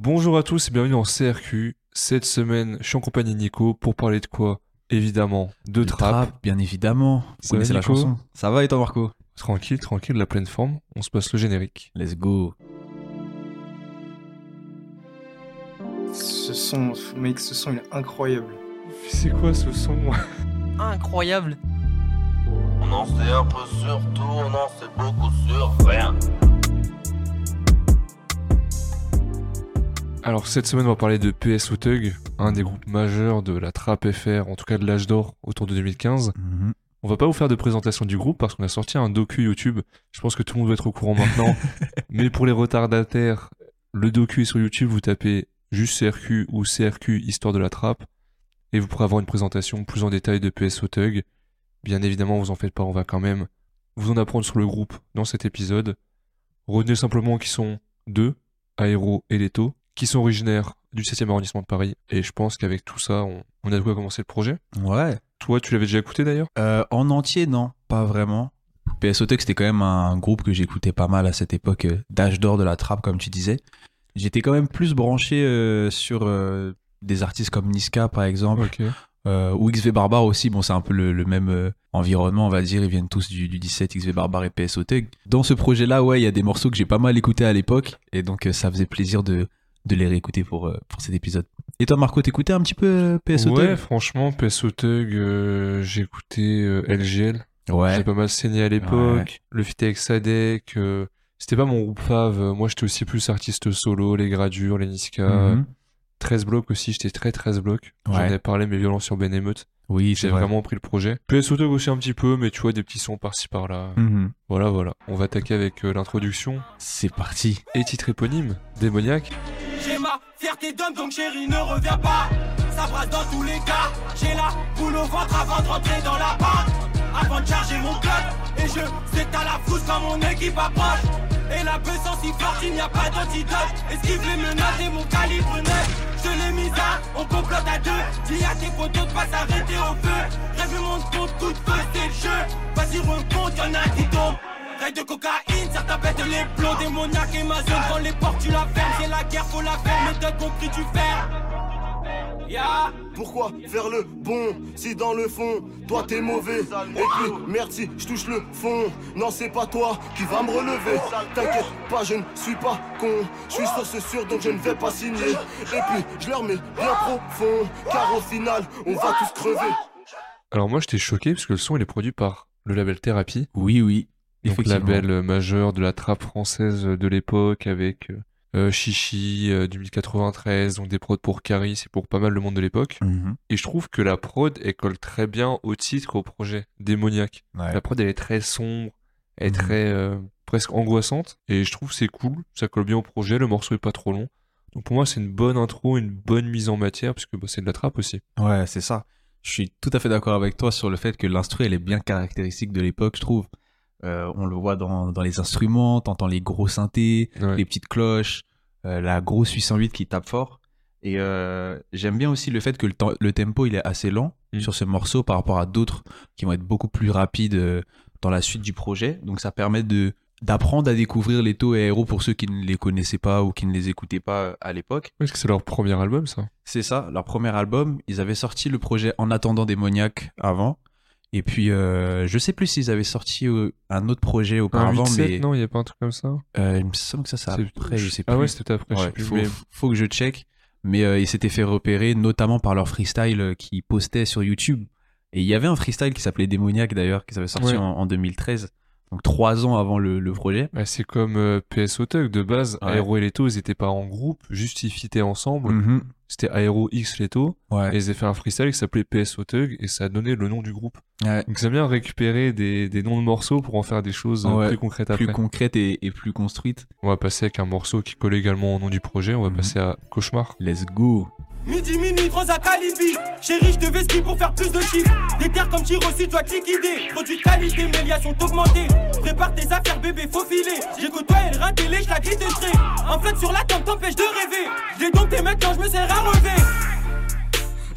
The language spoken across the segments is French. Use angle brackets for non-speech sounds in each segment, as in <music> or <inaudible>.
Bonjour à tous et bienvenue dans CRQ. Cette semaine, je suis en compagnie de Nico pour parler de quoi? Évidemment, de Le trap. bien évidemment. Vous Ça va, connaissez la chanson Ça va et toi, Marco? Tranquille, tranquille, la pleine forme. On se passe le générique. Let's go. Ce son, mec, ce son il est incroyable. C'est quoi ce son? Incroyable. On en sait un peu sur tout, on en sait beaucoup sur rien. Alors cette semaine, on va parler de PSO Tug, un des groupes majeurs de la trap FR, en tout cas de l'âge d'or autour de 2015. Mhm. On va pas vous faire de présentation du groupe parce qu'on a sorti un docu YouTube. Je pense que tout le monde doit être au courant maintenant. <laughs> Mais pour les retardataires, le docu est sur YouTube. Vous tapez juste CRQ ou CRQ Histoire de la Trappe. Et vous pourrez avoir une présentation plus en détail de PSO Tug. Bien évidemment, vous en faites pas, on va quand même vous en apprendre sur le groupe dans cet épisode. Retenez simplement qu'ils sont deux, Aéro et Leto, qui sont originaires du 7e arrondissement de Paris. Et je pense qu'avec tout ça, on, on a de quoi commencer le projet. Ouais. Toi, tu l'avais déjà écouté d'ailleurs? Euh, en entier, non, pas vraiment. PSO Tech, c'était quand même un groupe que j'écoutais pas mal à cette époque euh, d'âge d'or de la trappe, comme tu disais. J'étais quand même plus branché euh, sur euh, des artistes comme Niska, par exemple, Ok. euh, ou XV Barbare aussi. Bon, c'est un peu le, le même environnement, on va dire. Ils viennent tous du, du 17, XV Barbare et PSO Tech. Dans ce projet-là, ouais, il y a des morceaux que j'ai pas mal écoutés à l'époque, et donc ça faisait plaisir de, de les réécouter pour, euh, pour cet épisode. Et toi, Marco, t'écoutais un petit peu euh, PSO Ouais, franchement, PSO Tug, euh, j'ai écouté euh, LGL. Ouais. J'ai pas mal saigné à l'époque. Le feat avec Sadek. euh, c'était pas mon groupe fave. Moi, j'étais aussi plus artiste solo, les Gradures, les Niska. Mhm. 13 blocs aussi, j'étais très 13 blocs. J'en Ouais. ai parlé, mes violences urbaines émeutes. Oui, J'ai c'est vrai. vraiment pris le projet. PSO Tug aussi un petit peu, mais tu vois, des petits sons par-ci par-là. Mhm. Voilà, voilà. On va attaquer avec euh, l'introduction C'est parti. et titre éponyme, Démoniaque. J'ai ma fierté d'homme, donc chérie, ne reviens pas. Ça brasse dans tous les cas. J'ai la boule au ventre avant de rentrer dans la bande. Avant de charger mon club. Et je sais que t'as la frousse quand mon équipe approche. Et la puissance si forte, il n'y a pas d'antidote. Esquive les menaces et mon calibre neuf. Je l'ai mise à, on complote à deux. Dis à tes photos de pas s'arrêter au feu. Rêve mon compte, coup de feu, c'est le jeu. Vas-y, remonte, y'en a qui tombe. Règle de cocaïne, certains pètent les plombs Démoniaque et ma zone, quand les portes tu la fermes C'est la guerre, faut la faire, méthode compris tu faire Pourquoi faire le bon si dans le fond, toi t'es mauvais? Et puis, merci, je touche le fond. Non, c'est pas toi qui va me relever. T'inquiète pas, je ne suis pas con. Je suis source sûre donc je ne vais pas signer. Et puis, je leur mets bien profond. Car au final, on va tous crever. Alors moi, j'étais choqué parce que le son, il est produit par le label Thérapie. Oui, oui. Donc label euh, majeur de la trappe française de l'époque avec euh, euh, Chichi euh, 2093, donc des prods pour Caris et pour pas mal le monde de l'époque. Mhm. Et je trouve que la prod, elle colle très bien au titre, au projet, démoniaque. Ouais. La prod, elle est très sombre, elle est Mhm. très euh, presque angoissante. Et je trouve que c'est cool, ça colle bien au projet, le morceau est pas trop long. Donc pour moi, c'est une bonne intro, une bonne mise en matière, puisque bah, c'est de la trappe aussi. Ouais, c'est ça. Je suis tout à fait d'accord avec toi sur le fait que l'instru, elle est bien caractéristique de l'époque, je trouve. Euh, on le voit dans, dans les instruments, t'entends les gros synthés, Ouais. les petites cloches, euh, la grosse 808 qui tape fort. Et euh, j'aime bien aussi le fait que le, tempo, il est assez lent Mm. sur ce morceau par rapport à d'autres qui vont être beaucoup plus rapides dans la suite du projet. Donc ça permet de d'apprendre à découvrir les taux et aéros pour ceux qui ne les connaissaient pas ou qui ne les écoutaient pas à l'époque. Parce que c'est leur premier album, ça. C'est ça, leur premier album. Ils avaient sorti le projet En attendant démoniaque avant. Et puis, euh, je sais plus s'ils avaient sorti euh, un autre projet Un auparavant, 8-7, mais non, il y a pas un truc comme ça euh, il me semble que ça, c'est après, je sais plus. Ah ouais, c'était après, je sais Ouais, plus. faut, mais- faut que je check. Mais euh, ils s'étaient fait repérer, notamment par leur freestyle qu'ils postaient sur YouTube. Et il y avait un freestyle qui s'appelait Démoniaque d'ailleurs, qui avait sorti Ouais. en, en 2013. Donc trois ans avant le, le projet. Bah, c'est comme euh, PSO Tug, de base, Ouais. Aero et Leto, ils étaient pas en groupe, juste ils fitaient ensemble. Mhm. C'était Aero X Leto, Ouais. et ils avaient fait un freestyle qui s'appelait PSO Tug, et ça a donné le nom du groupe. Ouais. Donc j'aime bien récupérer des, des noms de morceaux pour en faire des choses euh, plus concrètes après. Plus concrète et, et plus construite. On va passer avec un morceau qui colle également au nom du projet, on va Mhm. passer à Cauchemar. Let's go. Midi, minuit, à Calibi. Chérie, je devais ski pour faire plus de chiffres. Des terres comme Tiro, si tu te liquider Produits de qualité, mes liens sont augmentés. Prépare tes affaires, bébé, faut filer. J'ai côtoyé le rein télé, je la En flotte sur la tente, t'empêche de rêver. J'ai donc tes mecs quand je me sers à relever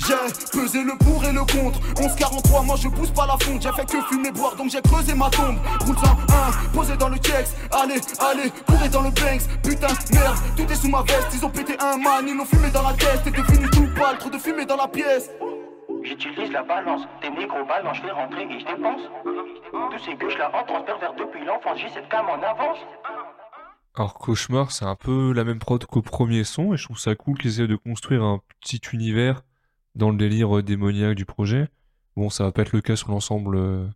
J'ai pesé le pour et le contre. 11-43, moi je pousse pas la fonte. J'ai fait que fumer, boire, donc j'ai creusé ma tombe. Route 101, posé dans le checks. Allez, allez, courez dans le Banks. Putain, merde, tout est sous ma veste. Ils ont pété un man, ils l'ont fumé dans la tête. T'es devenu tout pâle, trop de fumée dans la pièce. J'utilise la balance, tes micro-balles, je fais rentrer et je dépense. Tous ces gueuches là en transfert vers depuis l'enfance, j'ai cette cam en avance. Alors Cauchemar, c'est un peu la même prod qu'au premier son, et je trouve ça cool qu'ils aient de construire un petit univers dans le délire démoniaque du projet. Bon, ça va pas être le cas sur l'ensemble euh,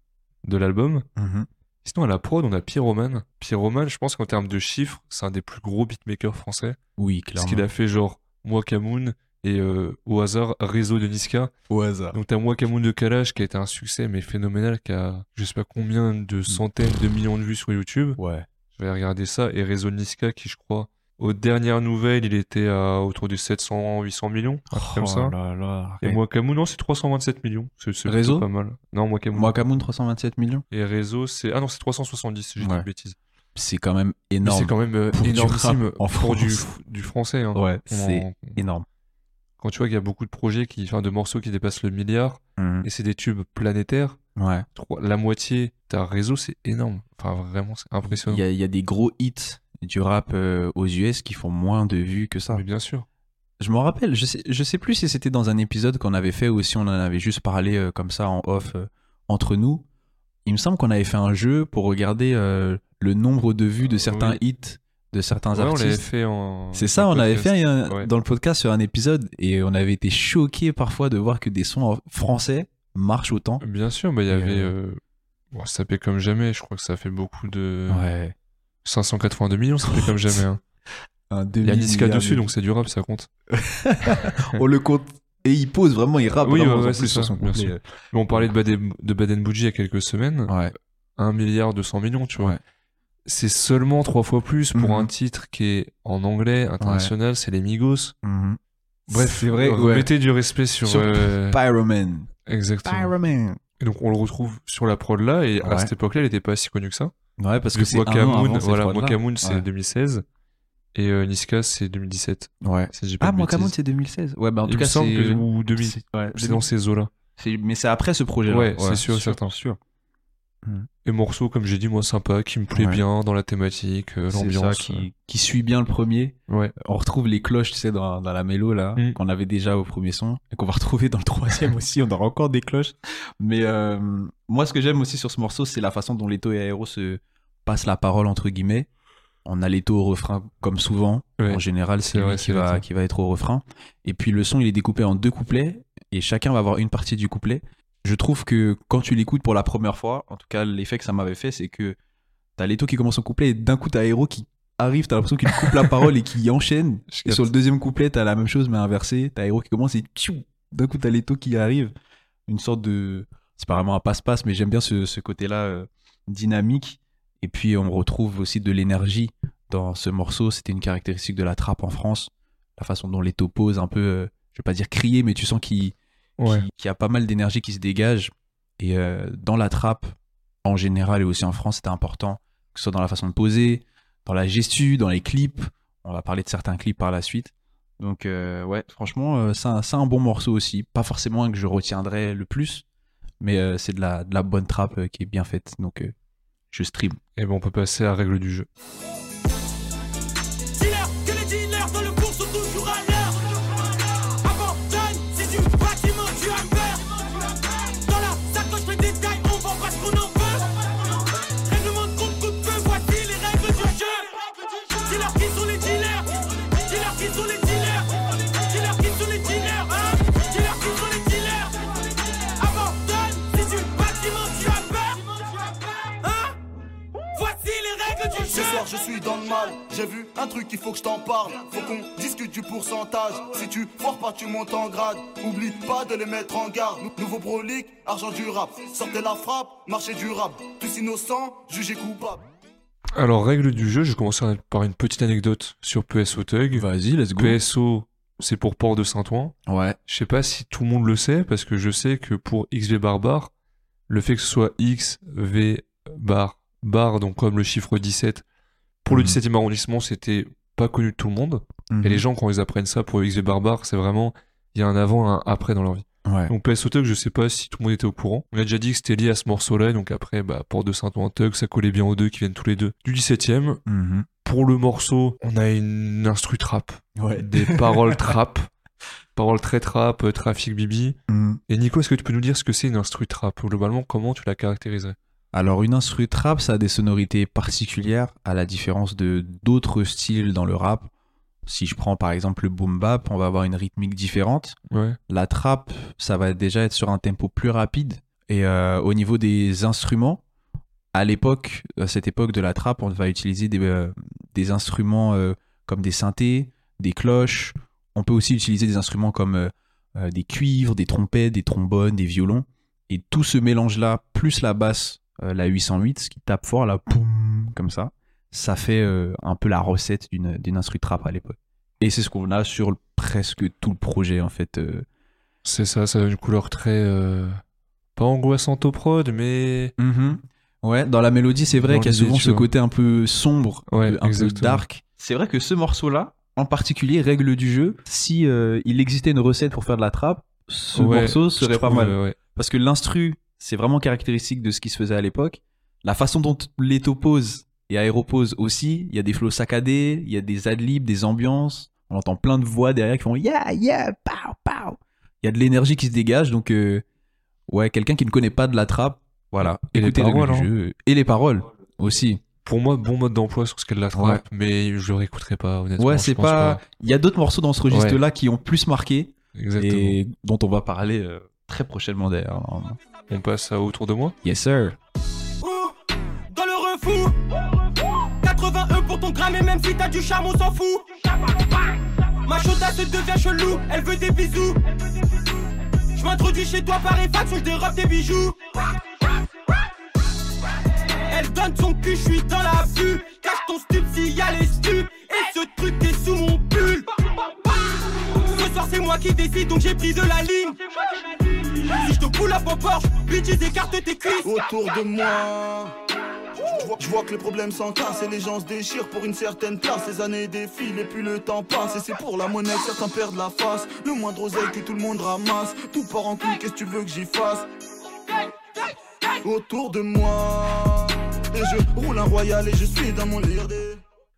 de l'album. Mhm. Sinon, à la prod, on a Pyroman. Pyroman, je pense qu'en termes de chiffres, c'est un des plus gros beatmakers français. Oui, Parce clairement. qu'il a fait genre Mwakamoon et euh, au hasard Réseau de Niska. Au hasard. Donc t'as Mwakamoon de Kalash qui a été un succès mais phénoménal, qui a je sais pas combien de centaines de millions de vues sur YouTube. Ouais. Je vais regarder ça. Et Réseau de Niska qui je crois, aux dernières nouvelles, il était à autour de 700-800 millions. truc comme ça. Oh là là. Et Mwakamoon, non, c'est 327 millions. C'est Réseau pas mal. Non, Mwakamoon. Mwakamoon 327 millions. Et Réseau, c'est... Ah non, c'est 370, j'ai dit Ouais. une bêtise. C'est quand même énorme. c'est quand même euh, Pour énormissime en pour du, du français. Hein. Ouais, c'est en- énorme. Quand tu vois qu'il y a beaucoup de projets, qui, enfin de morceaux qui dépassent le milliard, Mhm. et c'est des tubes planétaires, Ouais. la moitié, t'as réseau, c'est énorme. Enfin, vraiment, c'est impressionnant. Il y a, il y a des gros hits du rap euh, aux US qui font moins de vues que ça. Mais bien sûr. Je m'en rappelle, je sais, je sais plus si c'était dans un épisode qu'on avait fait ou si on en avait juste parlé euh, comme ça en off euh, entre nous. Il me semble qu'on avait fait un jeu pour regarder le nombre de vues de certains Oui. hits de certains Ouais, on l'avait artistes. fait en. C'est ça, on avait podcast. fait un- Ouais. dans le podcast sur un épisode et on avait été choqués parfois de voir que des sons français marchent autant. Bien sûr, il y avait. bon, ça fait comme jamais, je crois que ça fait beaucoup de. Ouais. 582 millions, ça fait comme jamais. hein. <laughs> Un Il y a Niska demi-milliard dessus, de- donc c'est du rap, ça compte. <laughs> on le compte. Et il pose vraiment, il rappe Oui, vraiment ouais, ouais, plus c'est sur son sûr. Mais on parlait de Baden, de Baden Bougie il y a quelques semaines. Ouais. 1 milliard 200 millions, tu vois. Ouais. C'est seulement trois fois plus pour Mhm. un titre qui est en anglais, international, c'est les Migos. Mhm. Bref, c'est vrai, euh, ouais. mettez du respect sur. Sur euh, Pyroman. exactement. Pyroman. Et donc on le retrouve sur la prod là, et à cette époque-là, il était pas si connu que ça. Ouais, parce que c'est Wakamoon, voilà. Wakamoon c'est Ouais. 2016 et euh, Niska c'est 2017. Ouais. Si pas Ah, Wakamoon, c'est 2016. Ouais, bah en tout cas, c'est. ou 2000. c'est- ouais, dans ces eaux-là. c'est- Mais c'est après ce projet-là. Ouais, c'est sûr, certain. sûr. Et morceau, comme j'ai dit, moi sympa, qui me plaît Ouais. bien dans la thématique, euh, l'ambiance. qui, qui suit bien le premier. euh, Ouais. On retrouve les cloches, tu sais, dans, dans la mélo, là, Mm. qu'on avait déjà au premier son, et qu'on va retrouver dans le troisième <laughs> aussi. On aura encore des cloches. Mais euh, moi, ce que j'aime aussi sur ce morceau, c'est la façon dont Leto et Aero se passent la parole, entre guillemets. On a Leto au refrain, comme souvent. Ouais. En général, C'est lui qui va, qui va être au refrain. Et puis le son, il est découpé en deux couplets, et chacun va avoir une partie du couplet. Je trouve que quand tu l'écoutes pour la première fois, en tout cas, l'effet que ça m'avait fait, c'est que t'as Leto qui commence son couplet, et d'un coup, t'as Aero qui arrive, t'as l'impression qu'il coupe la <laughs> parole et qui enchaîne. Et sur le deuxième couplet, t'as la même chose, mais inversé. T'as Hero qui commence et tchou, d'un coup, t'as Leto qui arrive. Une sorte de. C'est pas vraiment un passe-passe, mais j'aime bien ce, ce côté-là euh, dynamique. Et puis, on retrouve aussi de l'énergie dans ce morceau. C'était une caractéristique de la trappe en France. La façon dont Leto pose un peu, euh, je vais pas dire crier, mais tu sens qu'il Ouais. y a pas mal d'énergie qui se dégage. Et euh, dans la trappe, en général et aussi en France, c'était important, que ce soit dans la façon de poser, dans la gestu, dans les clips. On va parler de certains clips par la suite. Donc, euh, ouais, franchement, euh, c'est un, c'est un bon morceau aussi. Pas forcément un que je retiendrai le plus, mais c'est de la, de la bonne trappe qui est bien faite. Donc, je stream. Et bon, on peut passer à règle du jeu. Truc, il faut que je t'en parle. Faut qu'on discute du pourcentage. Si tu foires pas, tu montes en grade. Oublie pas de les mettre en garde. Nou- Nouveau prolique, argent du rap. Sortez la frappe, marché durable. Tous innocents, jugés coupables. Alors, règle du jeu, je vais commencer par une petite anecdote sur PSO Tug. Vas-y, let's PSO, c'est pour Port de Saint-Ouen. Ouais. Je sais pas si tout le monde le sait, parce que je sais que pour XV Barbare, le fait que ce soit X, V, bar, bar, donc comme le chiffre 17, pour le Mhm. 17e arrondissement, c'était pas connu de tout le monde. Mhm. Et les gens, quand ils apprennent ça pour XV Barbare, c'est vraiment, il y a un avant, un après dans leur vie. Ouais. Donc PSO Tug, je sais pas si tout le monde était au courant. On a déjà dit que c'était lié à ce morceau-là, donc après, bah, Porte de Saint-Ouen Tug, ça collait bien aux deux qui viennent tous les deux du 17ème. Mhm. Pour le morceau, on a une instru trap, Ouais. des paroles <laughs> trap, paroles très trap, euh, trafic bibi. Mhm. Et Nico, est-ce que tu peux nous dire ce que c'est une instru trap? Globalement, comment tu la caractériserais? Alors une instru trap, ça a des sonorités particulières à la différence de d'autres styles dans le rap. Si je prends par exemple le boom bap, on va avoir une rythmique différente. Ouais. La trap, ça va déjà être sur un tempo plus rapide. Et euh, au niveau des instruments, à l'époque, à cette époque de la trap, on va utiliser des, euh, des instruments euh, comme des synthés, des cloches. On peut aussi utiliser des instruments comme euh, des cuivres, des trompettes, des trombones, des violons. Et tout ce mélange-là, plus la basse, euh, la 808, ce qui tape fort, là, poum, comme ça, ça fait euh, un peu la recette d'une instru trap à l'époque. Et c'est ce qu'on a sur le- presque tout le projet, en fait. euh, C'est ça, ça a une couleur très. Pas angoissante au prod, mais. Mhm. Ouais, dans la mélodie, c'est vrai qu'il y a souvent ce vois. côté un peu sombre, Ouais, un peu dark. C'est vrai que ce morceau-là, en particulier, règle du jeu, si il existait une recette pour faire de la trappe, ce Ouais, morceau serait pas trouve, mal. ouais. Parce que l'instru, c'est vraiment caractéristique de ce qui se faisait à l'époque. La façon dont Leto pose et Aéro pose aussi, il y a des flows saccadés, il y a des adlibs, des ambiances. On entend plein de voix derrière qui font yeah, yeah, pow, pow. Il y a de l'énergie qui se dégage, donc euh, ouais, quelqu'un qui ne connaît pas de la trappe, voilà. Et les écoutez le paroles, hein. jeu. Et les paroles aussi. Pour moi, bon mode d'emploi sur ce qu'elle la trappe, Ouais. mais je le réécouterai pas, honnêtement. Ouais, c'est pas. Il y a d'autres morceaux dans ce registre-là qui ont plus marqué Exactement. et dont on va parler euh, très prochainement d'ailleurs. On passe à autour de moi. Yes sir. Ouh, dans le refou. 81 pour ton gramme et même si t'as du charme on s'en fout. Ma chaudasse devient chelou, elle veut des bisous. Je m'introduis chez toi par effraction, je dérobe tes bijoux. Elle donne son cul, je suis dans la vue Cache ton stup s'il y a les stupes Et ce truc est sous mon pull. Ce soir c'est moi qui décide donc j'ai pris de la ligne Si je te coule à pop Porsche, bitches écarte tes cuisses autour de moi. Je vois, que les problèmes s'entassent et les gens se déchirent pour une certaine place. Les années défilent et puis le temps passe. Et c'est pour la monnaie certains perdent la face. Le moindre oseille que tout le monde ramasse. Tout part en couille, qu'est-ce que tu veux que j'y fasse? Autour de moi. Et je roule un royal et je suis dans mon lire.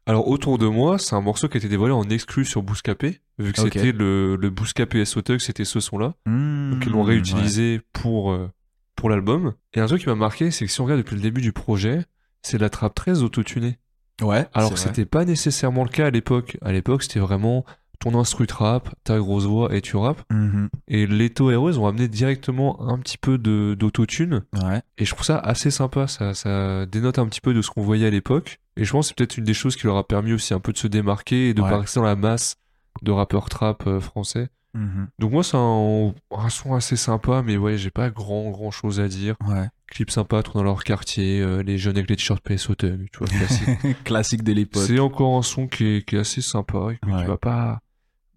Alors, autour de moi, c'est un morceau qui a été dévoilé en exclu sur Bouscapé, vu que c'était le, le Bouscapé Tug, c'était ce son-là. Donc, ils l'ont Mmh, réutilisé pour, euh, pour l'album. Et un truc qui m'a marqué, c'est que si on regarde depuis le début du projet, c'est de la trappe très autotunée. Ouais. Alors que c'était pas nécessairement le cas à l'époque. À l'époque, c'était vraiment ton instru trap, ta grosse voix et tu rappes. Mhm. Et Leto Hero, ils ont amené directement un petit peu de d'autotune. Ouais. Et je trouve ça assez sympa. Ça, ça dénote un petit peu de ce qu'on voyait à l'époque. Et je pense que c'est peut-être une des choses qui leur a permis aussi un peu de se démarquer et de Ouais. pas rester dans la masse de rappeurs trap euh, français. Mhm. Donc moi, c'est un, un son assez sympa, mais ouais, j'ai pas grand grand chose à dire. Ouais. Clip sympa, tourne dans leur quartier, euh, les jeunes avec les t-shirts Tug, tu vois, classique. <laughs> Classique de l'époque. C'est encore un son qui est, qui est assez sympa, mais Ouais. qui va pas.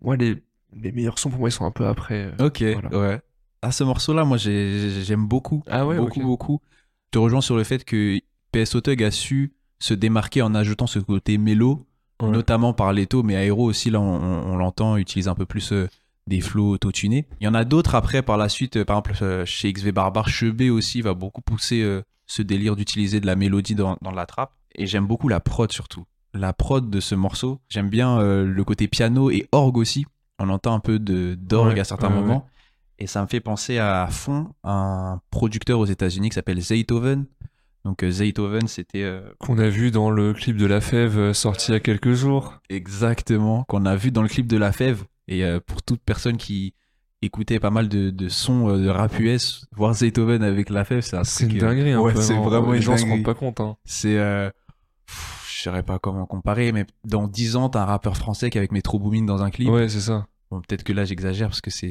Moi, les, les meilleurs sons pour moi, ils sont un peu après. euh. Ok, Voilà. ouais. Ah, ce morceau-là, moi, j'ai- j'ai- j'aime beaucoup. Ah ouais, beaucoup, beaucoup. Je te rejoins sur le fait que PSO Tug a su se démarquer en ajoutant ce côté mélo, Ouais. notamment par Leto, mais Aero aussi, là, on, on- on l'entend, utilise un peu plus euh, des flows auto-tunés. Il y en a d'autres après, par la suite, euh, par exemple, euh, chez XV Barbar, Chebé aussi va beaucoup pousser ce délire d'utiliser de la mélodie dans, dans la trappe. Et j'aime beaucoup la prod surtout. La prod de ce morceau. J'aime bien euh, le côté piano et orgue aussi. On entend un peu de d'orgue Ouais, à certains ouais, moments. Et ça me fait penser à fond à un producteur aux États-Unis qui s'appelle Zaytoven. Donc euh, Zaytoven, c'était euh, Qu'on a vu dans le clip de La Fève sorti il y a quelques jours. exactement qu'on a vu dans le clip de La Fève. Et euh, pour toute personne qui écoutait pas mal de, de sons euh, de rap US, voir Zaytoven avec La Fève, c'est un C'est une euh, dinguerie, un ouais, c'est vraiment Les gens se rendent pas compte. Hein. C'est. Je saurais pas comment comparer, mais dans 10 ans, t'as un rappeur français qui est avec Metro Boomin dans un clip. Ouais, c'est ça. Bon, peut-être que là, j'exagère parce que c'est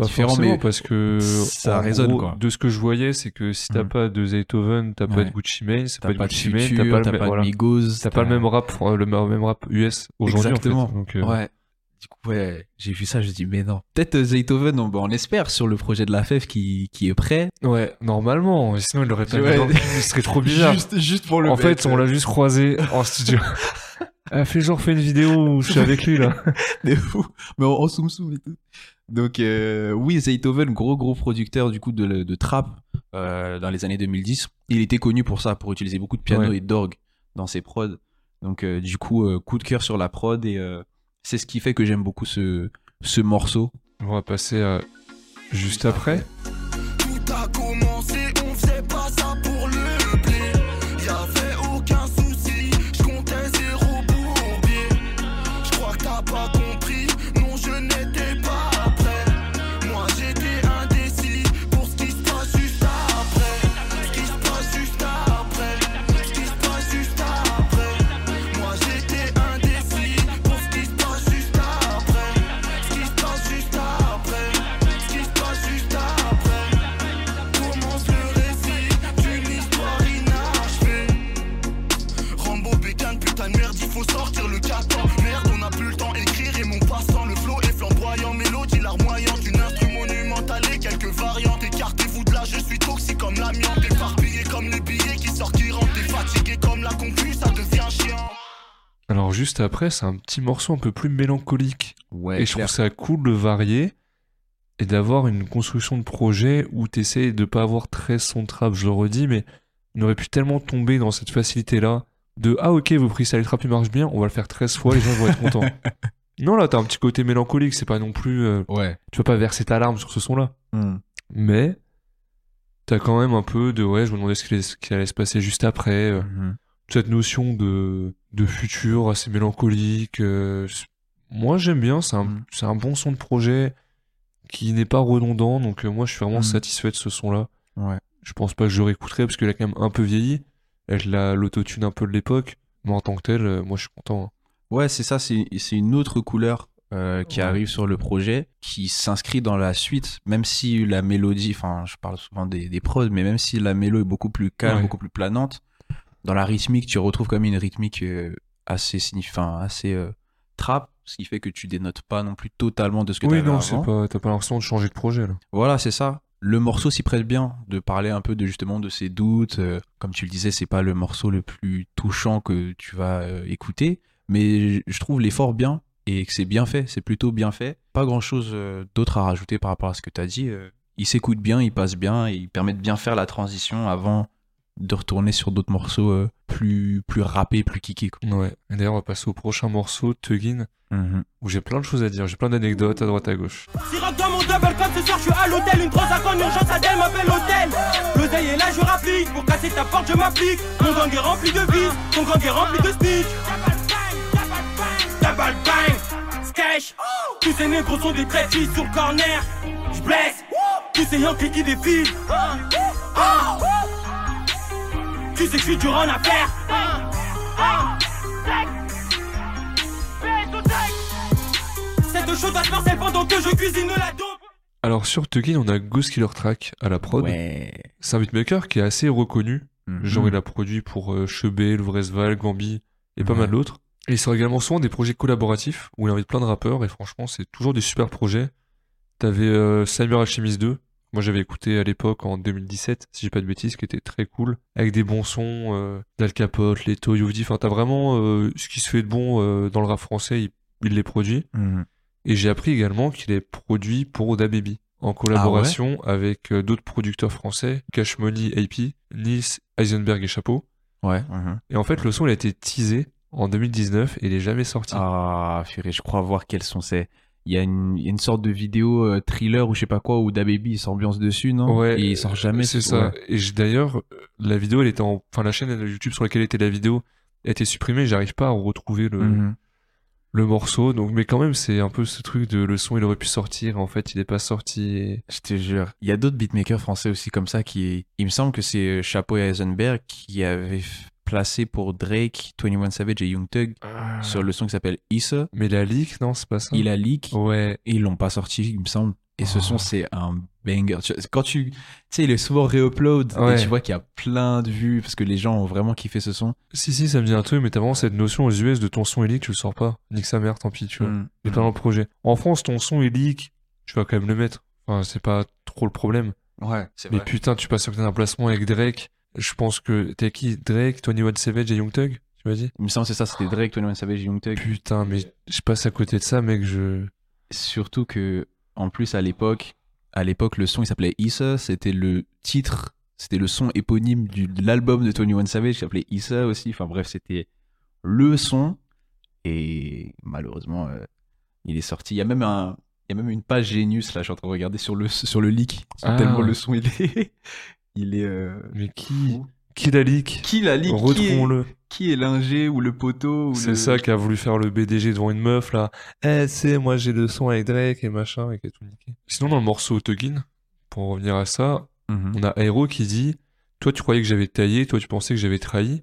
différent, mais. parce que ça résonne, gros, quoi. De ce que je voyais, c'est que si t'as Mhm. pas de Zaytoven, t'as pas de Gucci Mane, T'as pas de Gucci Mane, t'as pas le pas voilà. Migos. T'as pas le même rap, euh, le même rap US aujourd'hui. en fait. Exactement. Donc, euh, Ouais. Du coup, ouais, j'ai vu ça, je me dis, mais non. Peut-être euh, Zaytoven, on, on espère sur le projet de la FEF qui, qui est prêt. ouais, normalement. Sinon, il aurait pas Ouais. le ce serait trop bizarre. Juste, juste pour en fait, on l'a juste croisé en studio. <laughs> Elle fait genre, fais une vidéo où je suis avec lui, là. <laughs> Mais en, soum soum et tout. Donc euh, oui, Zaytoven, gros gros producteur du coup de, de trap euh, dans les années 2010. Il était connu pour ça, pour utiliser beaucoup de piano Ouais. et d'orgue dans ses prods. Donc euh, du coup, euh, coup de cœur sur la prod et euh, c'est ce qui fait que j'aime beaucoup ce, ce morceau. On va passer à juste après. Tout Alors juste après, c'est un petit morceau un peu plus mélancolique. Ouais, et je trouve ça cool de varier et d'avoir une construction de projet où tu essaies de pas avoir très son trap, je le redis, mais on aurait pu tellement tomber dans cette facilité-là de ah ok, vos freestyle trap il marche bien, on va le faire 13 fois, les gens vont être contents. <laughs> non, là, t'as un petit côté mélancolique, c'est pas non plus. euh, Ouais. tu vas pas verser ta larme sur ce son-là. Hmm. Mais t'as quand même un peu de ouais, je me demandais ce qui allait, ce qui allait se passer juste après. euh, Mhm. Cette notion de, de futur assez mélancolique. euh, moi, j'aime bien, c'est un, Mm. c'est un bon son de projet qui n'est pas redondant, donc euh, moi, je suis vraiment Mm. satisfait de ce son-là. Ouais. Je pense pas que je réécouterai parce qu'il a quand même un peu vieilli, avec la- l'autotune un peu de l'époque, mais en tant que tel, euh, moi, je suis content. hein. Ouais, c'est ça, c'est une autre couleur euh, qui Ouais. arrive sur le projet, qui s'inscrit dans la suite, même si la mélodie, enfin, je parle souvent des, des prods, mais même si la mélo est beaucoup plus calme, Ouais. beaucoup plus planante, dans la rythmique, tu retrouves quand même une rythmique euh, assez signifiant, assez euh, trap, ce qui fait que tu dénotes pas non plus totalement de ce que Oui, t'avais non, avant. c'est pas, t'as pas l'impression de changer de projet, là. Voilà, c'est ça. Le morceau s'y prête bien de parler un peu de justement de ses doutes. euh, comme tu le disais, c'est pas le morceau le plus touchant que tu vas écouter, mais je- trouve l'effort bien et que c'est bien fait. C'est plutôt bien fait. Pas grand chose d'autre à rajouter par rapport à ce que tu as dit. il s'écoute bien, il passe bien et il permet de bien faire la transition avant de retourner sur d'autres morceaux euh, plus plus rappés, plus kickés. quoi. Ouais. Et d'ailleurs, on va passer au prochain morceau, Tuggin, Mhm. où j'ai plein de choses à dire, j'ai plein d'anecdotes à droite à gauche. Siroc dans mon double cup, ce soir je suis à l'hôtel Une transaction en urgence, Adèle m'appelle hôtel L'oseille est là, je rapplique Pour casser ta porte, je m'applique Mon gang est rempli de vis, ton gang est rempli de snitch Double bang, sketch Tous ces négros sont des traîtris sur le corner Je blesse Tous ces Yankees qui défilent Ah. Tu sais que je suis dur en affaire Cette chose à se Marcel pendant que je cuisine la dope Alors, sur Tuggin, on a Ghost Killer Track à la prod. Ouais. C'est un beatmaker qui est assez reconnu. Mhm. Genre, il a produit pour euh, Chebet, Le Vresval, Gambi et pas Ouais. mal d'autres. Et il sort également souvent des projets collaboratifs où il invite plein de rappeurs et franchement, c'est toujours des super projets. T'avais euh, Samuel Alchemist 2. Moi, j'avais écouté à l'époque en 2017, si j'ai pas de bêtises, qui était très cool. Avec des bons sons, euh, d'Al Capote, Leto, Youvdi. Enfin, t'as vraiment euh, ce qui se fait de bon euh, dans le rap français, il, il les produit. Mhm. Et j'ai appris également qu'il est produit pour DaBaby, en collaboration avec euh, d'autres producteurs français, Cash Money AP, Nils Eisenberg et Chapeau. Ouais. mhm. Et en fait, le son il a été teasé en 2019 et il est jamais sorti. Ah, purée, je crois voir quels sont ces. Il y a une, sorte de vidéo euh, thriller ou je sais pas quoi où DaBaby il s'ambiance dessus, non? Ouais, Et il sort jamais. C'est ce- ça. ouais. Et d'ailleurs, euh, la vidéo, elle était en, enfin la chaîne YouTube sur laquelle était la vidéo a été supprimée. J'arrive pas à retrouver le, Mhm. le morceau. Donc, mais quand même, c'est un peu ce truc de le son, il aurait pu sortir. En fait, il est pas sorti. et- Je te jure. Il y a d'autres beatmakers français aussi comme ça qui. Il me semble que c'est euh, Chapeau et Eisenberg qui avaient f- placé pour Drake, 21 Savage et Young Thug sur le son qui s'appelle Issa. Mais la leak, non, c'est pas ça? Il a leak Ouais. et ils l'ont pas sorti, il me semble. Et ce Oh. son, c'est un banger. Quand tu. Tu sais, il est souvent réupload Ouais. et tu vois qu'il y a plein de vues parce que les gens ont vraiment kiffé ce son. Si, si, ça me dit un truc, mais t'as vraiment cette notion aux US de ton son est leak, tu le sors pas. Nique sa mère, tant pis, tu vois. Mm. Il est pas dans le projet. En France, ton son est leak, tu vas quand même le mettre. Enfin, c'est pas trop le problème. Ouais, c'est Mais putain, tu passes certains placements avec Drake. Je pense que t'es qui Drake, 21 Savage et Young Thug Tu m'as dit? Il me semble c'est ça, c'était Drake, 21 Savage et Young Thug. Putain, mais je passe à côté de ça, mec, je. Surtout que En plus, à l'époque, à l'époque, le son il s'appelait Issa. C'était le titre, c'était le son éponyme du, de l'album de Tony One Savage qui s'appelait Issa aussi. Enfin bref, c'était le son. Et malheureusement, euh, il est sorti. Il y a même un, il y a même une page Genius là. Je suis en train de regarder sur le sur le leak. Ah. Tellement le son il est, il est. euh, Mais qui Qui la leak Qui l'a leak Qui Retrouvons-le. qui est l'ingé ou le poteau ou C'est le- ça qu'a voulu faire le BDG devant une meuf là. Eh, c'est moi j'ai le son avec Drake et machin et qui a tout niqué. Sinon dans le morceau Tuggin, pour revenir à ça, Mhm. on a Aero qui dit Toi tu croyais que j'avais taillé, toi tu pensais que j'avais trahi.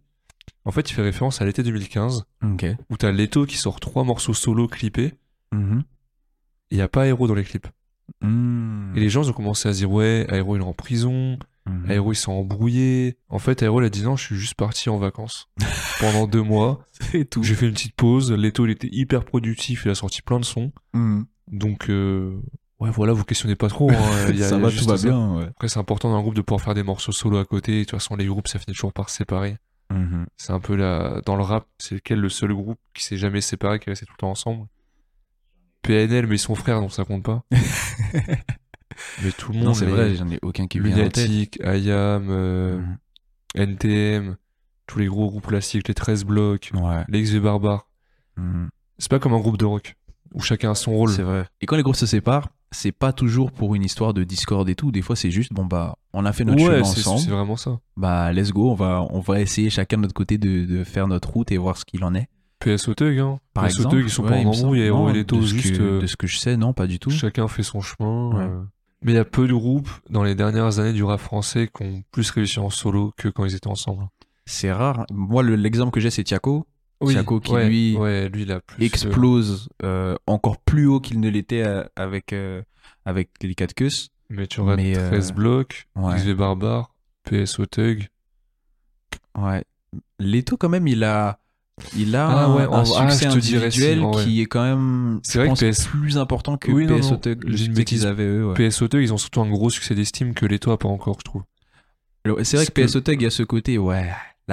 En fait, il fait référence à l'été 2015 Ok. où t'as Leto qui sort trois morceaux solo clippés Mhm. et y a pas Aero dans les clips. Mhm. Et les gens ont commencé à se dire Ouais, Aero il est en prison, Mhm. Aero il s'est embrouillé. En fait, Aero il a dit Non, je suis juste parti en vacances <laughs> pendant deux mois. <laughs> C'est tout. J'ai fait une petite pause. Leto, il était hyper productif. Il a sorti plein de sons. Mhm. Donc, euh, ouais, voilà, vous questionnez pas trop. hein. <laughs> Il y a- ça il y a va, tout va ça. bien. Ouais. Après, c'est important dans un groupe de pouvoir faire des morceaux solo à côté. De toute façon, les groupes, ça finit toujours par se séparer. Mhm. C'est un peu la... Dans le rap, c'est lequel le seul groupe qui s'est jamais séparé, qui est resté tout le temps ensemble? PNL, mais ils sont frères, donc ça compte pas. Mais tout le monde, Non, c'est vrai, j'en ai aucun qui vient. Lunatic, IAM, euh, Mhm. NTM, tous les gros groupes classiques, les 13 blocs, Ouais. les XV Barbares. Mhm. C'est pas comme un groupe de rock où chacun a son rôle. C'est vrai. Et quand les groupes se séparent, c'est pas toujours pour une histoire de discorde et tout. Des fois, c'est juste, bon, bah, on a fait notre Ouais, chemin ensemble. c'est vraiment ça. Bah, let's go. On va, on va essayer chacun de notre côté de, de faire notre route et voir ce qu'il en est. PSO Tug, hein. Par PSO exemple. Tug, ils sont Ouais, pas en embrouille, Hero et Leto, juste. que- euh, De ce que je sais, non, pas du tout. Chacun fait son chemin. Ouais. euh. Mais il y a peu de groupes dans les dernières années du rap français qui ont plus réussi en solo que quand ils étaient ensemble. C'est rare. Moi, le- l'exemple que j'ai, c'est Tiako. Thiago qui, ouais, lui, ouais, lui, il a plus. euh, Explose euh, encore plus haut qu'il ne l'était euh, avec, euh, avec les 4 queues. Mais tu auras Mais, euh, 13 blocs, ouais. XV Barbare, PSO Tug. Ouais. Leto, quand même, il a, il a Ah un, ouais, un ah, succès si, individuel qui est quand même, C'est je vrai que pense, PS plus important que Oui, non, PSO non, Tug, j'ai le une succès bêtise. qu'ils avaient eux. ouais. PSO Tug, ils ont surtout un gros succès d'estime que Leto a pas encore, je trouve. C'est vrai que Parce que- PSO Tug, il y a ce côté, ouais.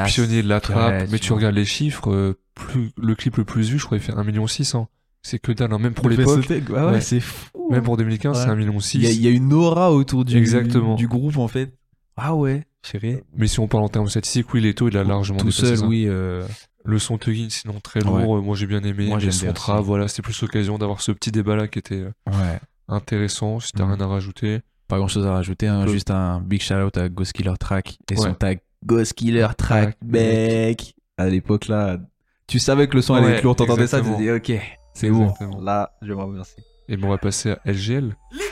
Pionnier de la trappe, ouais, mais tu vois. regardes les chiffres, euh, plus, le clip le plus vu, je crois, il fait 1,6 million. hein. C'est que dalle, hein. même pour l'époque. Tug, ouais, c'est fou. Même pour 2015, Ouais. c'est 1,6 million. Il y, a, il y a une aura autour du, Exactement. du groupe, en fait. Ah ouais, chérie. Mais si on parle en termes statistiques, oui, Leto, il a largement Tout seul, ça. oui. euh, Le son Tuggin, sinon très lourd, euh, moi j'ai bien aimé. Moi, les j'aime sons aussi. voilà, c'était plus l'occasion d'avoir ce petit débat là qui était euh, Ouais. intéressant. Si t'as Mhm. rien à rajouter. Pas grand chose à rajouter, hein, juste un big shout out à Ghost Killer Track et son Ouais. tag Ghost Killer Track, mec. À l'époque là, tu savais que le son allait être lourd, t'entendais ça, tu te exactement. dis ok, c'est bon. Là, je me remercie. Et bon, on va passer à LGL. L'hydrogamosias,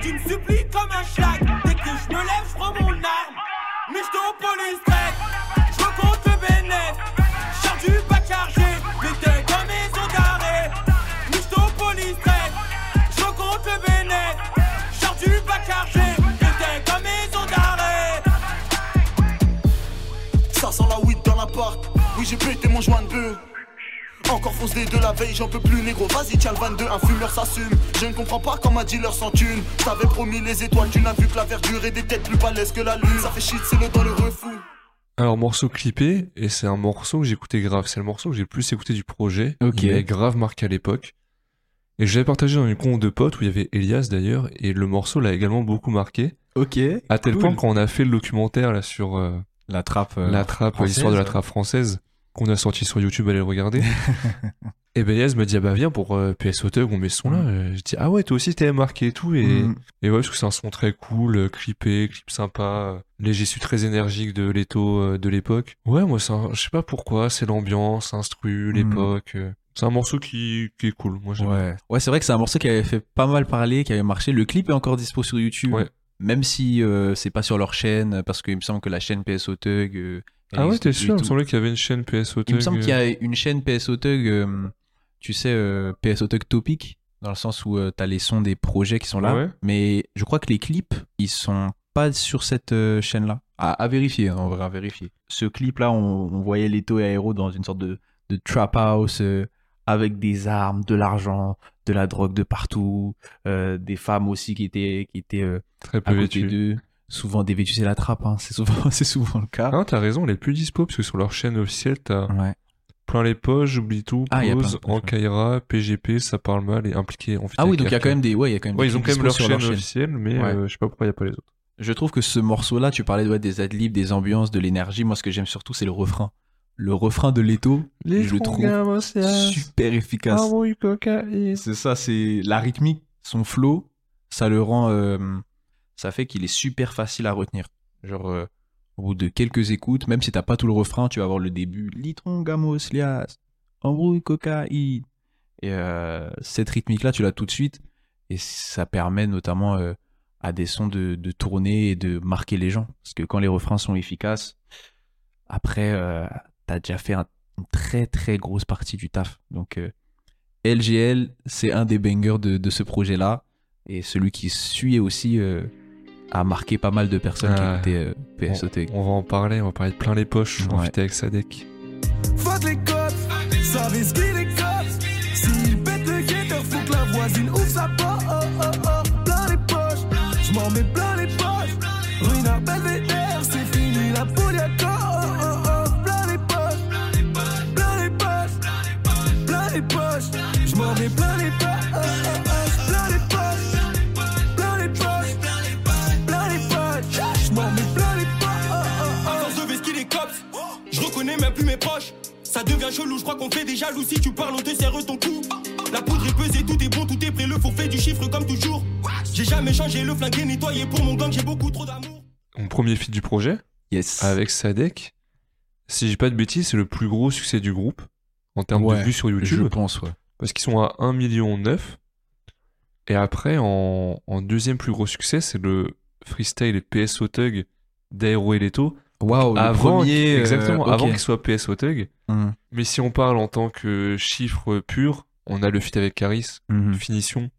tu me supplies comme un schlag. Dès que je me lève, je prends mon arme. Mais je police je compte le du pas chargé, mais t'es dans maison d'arrêt. Mais je police je compte le bénéf. Charge du pas chargé, mais t'es dans maison d'arrêt. Ça sent la weed dans l'appart. Oui, j'ai pété mon joint de bœuf. Encore fonce des de la veille, j'en peux plus, négro. Vas-y, tiens le 22, un fumeur s'assume. Je ne comprends pas quand ma dealer sans thune. T'avais promis les étoiles, tu n'as vu que la verdure et des têtes plus balèzes que la lune. Ça fait shit, c'est le dans le refou. Alors, morceau clippé, et c'est un morceau que j'écoutais grave. C'est le morceau que j'ai le plus écouté du projet. Ok. Il est grave marqué à l'époque. Et je l'avais partagé dans une con de potes où il y avait Elias d'ailleurs, et le morceau l'a également beaucoup marqué. Ok. À tel Cool. point quand on a fait le documentaire là sur euh, La trappe. euh, la trappe, l'histoire de la trappe française, qu'on a sorti sur YouTube, allez le regarder. <laughs> et ben Elias me dit, ah bah viens pour euh, PSO Tug, on met ce son là. Mm. Je dis, ah ouais, toi aussi t'avais marqué et tout. Et, Mm. et ouais, parce que c'est un son très cool, euh, clippé, clip sympa, euh, léger su très énergique de euh, de l'époque. Ouais, moi, je sais pas pourquoi, c'est l'ambiance, instru, l'époque. euh, c'est un morceau qui, qui est cool, moi j'aime. Ouais. Ouais, c'est vrai que c'est un morceau qui avait fait pas mal parler, qui avait marché. Le clip est encore dispo sur YouTube. Ouais. Même si euh, c'est pas sur leur chaîne, parce qu'il me semble que la chaîne PSO Tug. euh, Ah ouais, t'es sûr Il me semblait qu'il y avait une chaîne PSO Il me Tug, semble euh, qu'il y a une chaîne PSO Tug, euh, tu sais, euh, PSO Tug Topic, dans le sens où euh, t'as les sons des projets qui sont là. Ouais. Mais je crois que les clips, ils sont pas sur cette euh, chaîne-là. À, à vérifier, hein, on va vérifier. Ce clip-là, on, on voyait Leto et Aero dans une sorte de, de trap house euh, avec des armes, de l'argent, de la drogue de partout, euh, des femmes aussi qui étaient, qui étaient euh, Très à peu côté vêtu. d'eux. souvent dévêtus c'est la trappe, hein. c'est souvent, <laughs> c'est souvent le cas. Ah, t'as raison, elle est plus dispo parce que sur leur chaîne officielle, t'as Ouais. plein les poches, j'oublie tout, Ah, pause, de poches, en Kaira, PGP, ça parle mal et impliqué en. Ah oui, donc il y a quand même des, ouais, y a quand même Ouais, des ils ont quand même leur chaîne, officielle, mais Ouais. euh, je sais pas pourquoi il n'y a pas les autres. Je trouve que ce morceau-là, tu parlais ouais, des adlibs, des ambiances, de l'énergie. Moi, ce que j'aime surtout, c'est le refrain. Le refrain de Leto, je le trouve super efficace. C'est ça, c'est la rythmique, son flow, ça le rend, euh, ça fait qu'il est super facile à retenir. Genre, euh, au bout de quelques écoutes, même si t'as pas tout le refrain, tu vas avoir le début, litron, gamos, lias, embrouille, cocaïne. Et euh, cette rythmique-là, tu l'as tout de suite, et ça permet notamment à des sons de, de tourner et de marquer les gens. Parce que quand les refrains sont efficaces, après, euh, t'as déjà fait un- une très très grosse partie du taf. Donc, euh, LGL, c'est un des bangers de, de ce projet-là. Et celui qui suit aussi euh, a marqué pas mal de personnes Ah. qui écoutaient euh, PSOT. On va en parler, on va parler de plein les poches en Ouais. fit avec Sadek. Fuck les cops, ça risque les cops. S'il pète le guetteur, faut que la voisine ouvre sa porte. Oh, oh, oh, plein les poches, je m'en mets plein les poches. Ruinard Belvédère, c'est fini la poliaco. Je mets plein les poches. Plein les poches, plein les poches, plein les poches. Je m'en mets plein les poches. Oh, oh, oh. À force de vesquiller les cops, je reconnais même plus mes proches. Ça devient chelou, je crois qu'on fait des jaloux. Si tu parles, on te serre ton cou. La poudre est pesée, tout est bon, tout est prêt. Le fait du chiffre comme toujours. J'ai jamais changé le flingue nettoyé pour mon gang, j'ai beaucoup trop d'amour. Mon premier feat du projet, Yes. avec Sadek, si j'ai pas de bêtises, c'est le plus gros succès du groupe en termes Ouais, de vues sur je YouTube. pense, ouais. Parce qu'ils sont à 1 million 9. Et après, en, en deuxième plus gros succès, c'est le freestyle PSO Tug d'Aero et Leto. Waouh, le euh, exactement, avant qu'il soit PSO Tug. Mhm. Mais si on parle en tant que chiffre pur, on a le feat avec Caris, Mhm. Finition,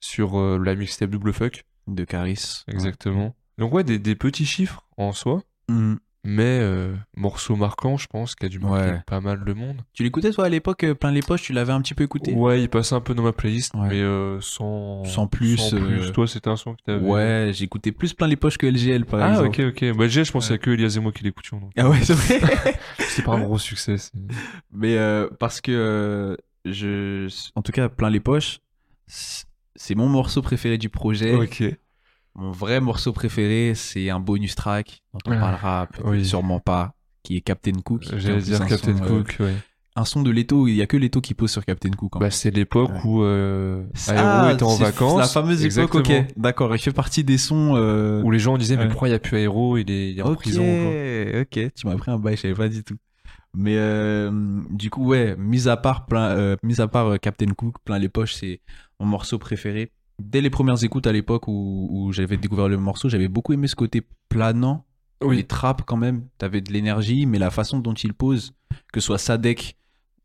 sur euh, la mixtape Double Fuck. De Caris. Exactement. Donc ouais, des, des petits chiffres en soi, Mhm. Mais euh, morceau marquant, je pense, qui a dû marquer Ouais. pas mal de monde. Tu l'écoutais toi à l'époque, euh, plein les poches, tu l'avais un petit peu écouté? Ouais, il passait un peu dans ma playlist, Ouais. mais euh, sans... Sans plus, sans plus. euh, Toi, c'était un son que t'avais... Ouais, j'écoutais plus plein les poches que LGL par Ah, exemple. ok, ok. Bah, déjà, je pensais que Elias et moi qui l'écoutions. Donc. Ah ouais, c'est vrai. <laughs> C'est pas un gros succès. <laughs> Mais euh, parce que je, en tout cas, plein les poches, c'est mon morceau préféré du projet. Ok. Mon vrai morceau préféré, c'est un bonus track dont on parlera oui. sûrement pas, qui est Captain Cook. en J'allais dire un Captain son, euh, Cook, ouais. un son de Leto, il y a que Leto qui pose sur Captain Cook. en Bah, c'est l'époque Ouais. où euh, Ah, Aero était en c'est vacances. La fameuse époque, ok. D'accord, il fait partie des sons. euh, Où les gens disaient, mais pourquoi il n'y a plus Aero Il est, il est en prison. ok, tu m'as pris un bail, je savais pas du tout. Mais euh, du coup, ouais, mis à part, plein, euh, mis à part euh, Captain Cook, plein les poches, c'est mon morceau préféré. Dès les premières écoutes à l'époque où, où j'avais découvert le morceau, j'avais beaucoup aimé ce côté planant, les trappes quand même, t'avais de l'énergie, mais la façon dont il pose, que ce soit Sadek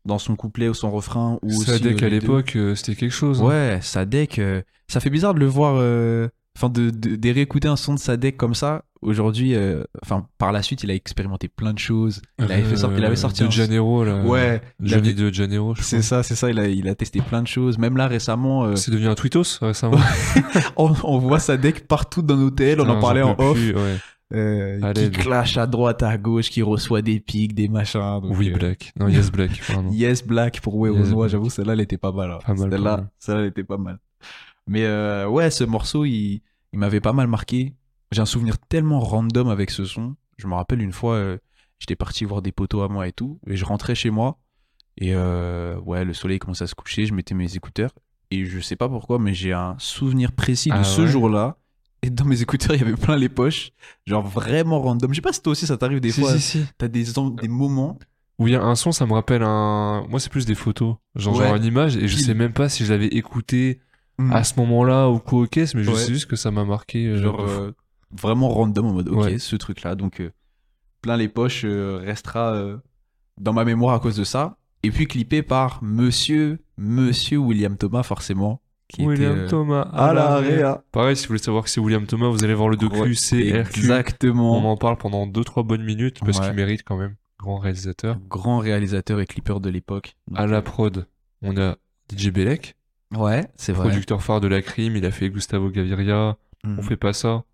dans son couplet ou son refrain, ou aussi, Sadek euh, à l'époque, euh, c'était quelque chose. hein. Ouais, Sadek, euh, ça fait bizarre de le voir, euh, enfin de, de, de réécouter un son de Sadek comme ça. Aujourd'hui, euh, enfin par la suite, il a expérimenté plein de choses. Il avait, fait sortir, il avait sorti de. Janeiro, là. Ouais, il Johnny avait- de Janeiro, je c'est ça, c'est ça. Il a, il a testé plein de choses. Même là récemment, euh, C'est devenu un tweetos récemment. <laughs> on, on voit Sadek partout dans l'hôtel. On en parlait en off. plus, ouais. euh, qui clash à droite, à gauche, qui reçoit des pics, des machins. donc, Oui, euh, Black. Non, Yes Black, <laughs> pardon. Yes Black pour Ouais Yes Moi, j'avoue, celle-là, elle était pas mal. hein. Mal, Celle-là, celle-là, elle était pas mal. Mais euh, ouais, ce morceau, il, il m'avait pas mal marqué. J'ai un souvenir tellement random avec ce son. Je me rappelle une fois, euh, j'étais parti voir des potos à moi et tout, et je rentrais chez moi. Et euh, ouais, le soleil commençait à se coucher, je mettais mes écouteurs. Et je sais pas pourquoi, mais j'ai un souvenir précis de Ah ce ouais jour-là. Et dans mes écouteurs, <laughs> il y avait plein les poches. Genre vraiment random. Je sais pas si toi aussi ça t'arrive des Si, fois. si, si. T'as des, des moments. Où il y a un son, ça me rappelle un. Moi, c'est plus des photos. Genre, Ouais. genre une image, et je sais même pas si je l'avais écouté Hmm. à ce moment-là ou quoi, ok, mais je Ouais. sais juste que ça m'a marqué. euh, genre euh, vraiment random en mode ok Ouais. ce truc là donc euh, plein les poches euh, restera euh, dans ma mémoire à cause de ça et puis clippé par monsieur monsieur William Thomas forcément qui William était, euh, Thomas à la réa. Pareil, si vous voulez savoir que c'est William Thomas, vous allez voir le docu Ouais, CRQ. On exactement en parle pendant 2-3 bonnes minutes parce Ouais. qu'il mérite quand même. Grand réalisateur. grand réalisateur et clipper de l'époque À la prod, on a DJ Belek, ouais c'est vrai producteur phare de la crime. Il a fait Gustavo Gaviria. Mhm. On fait pas ça.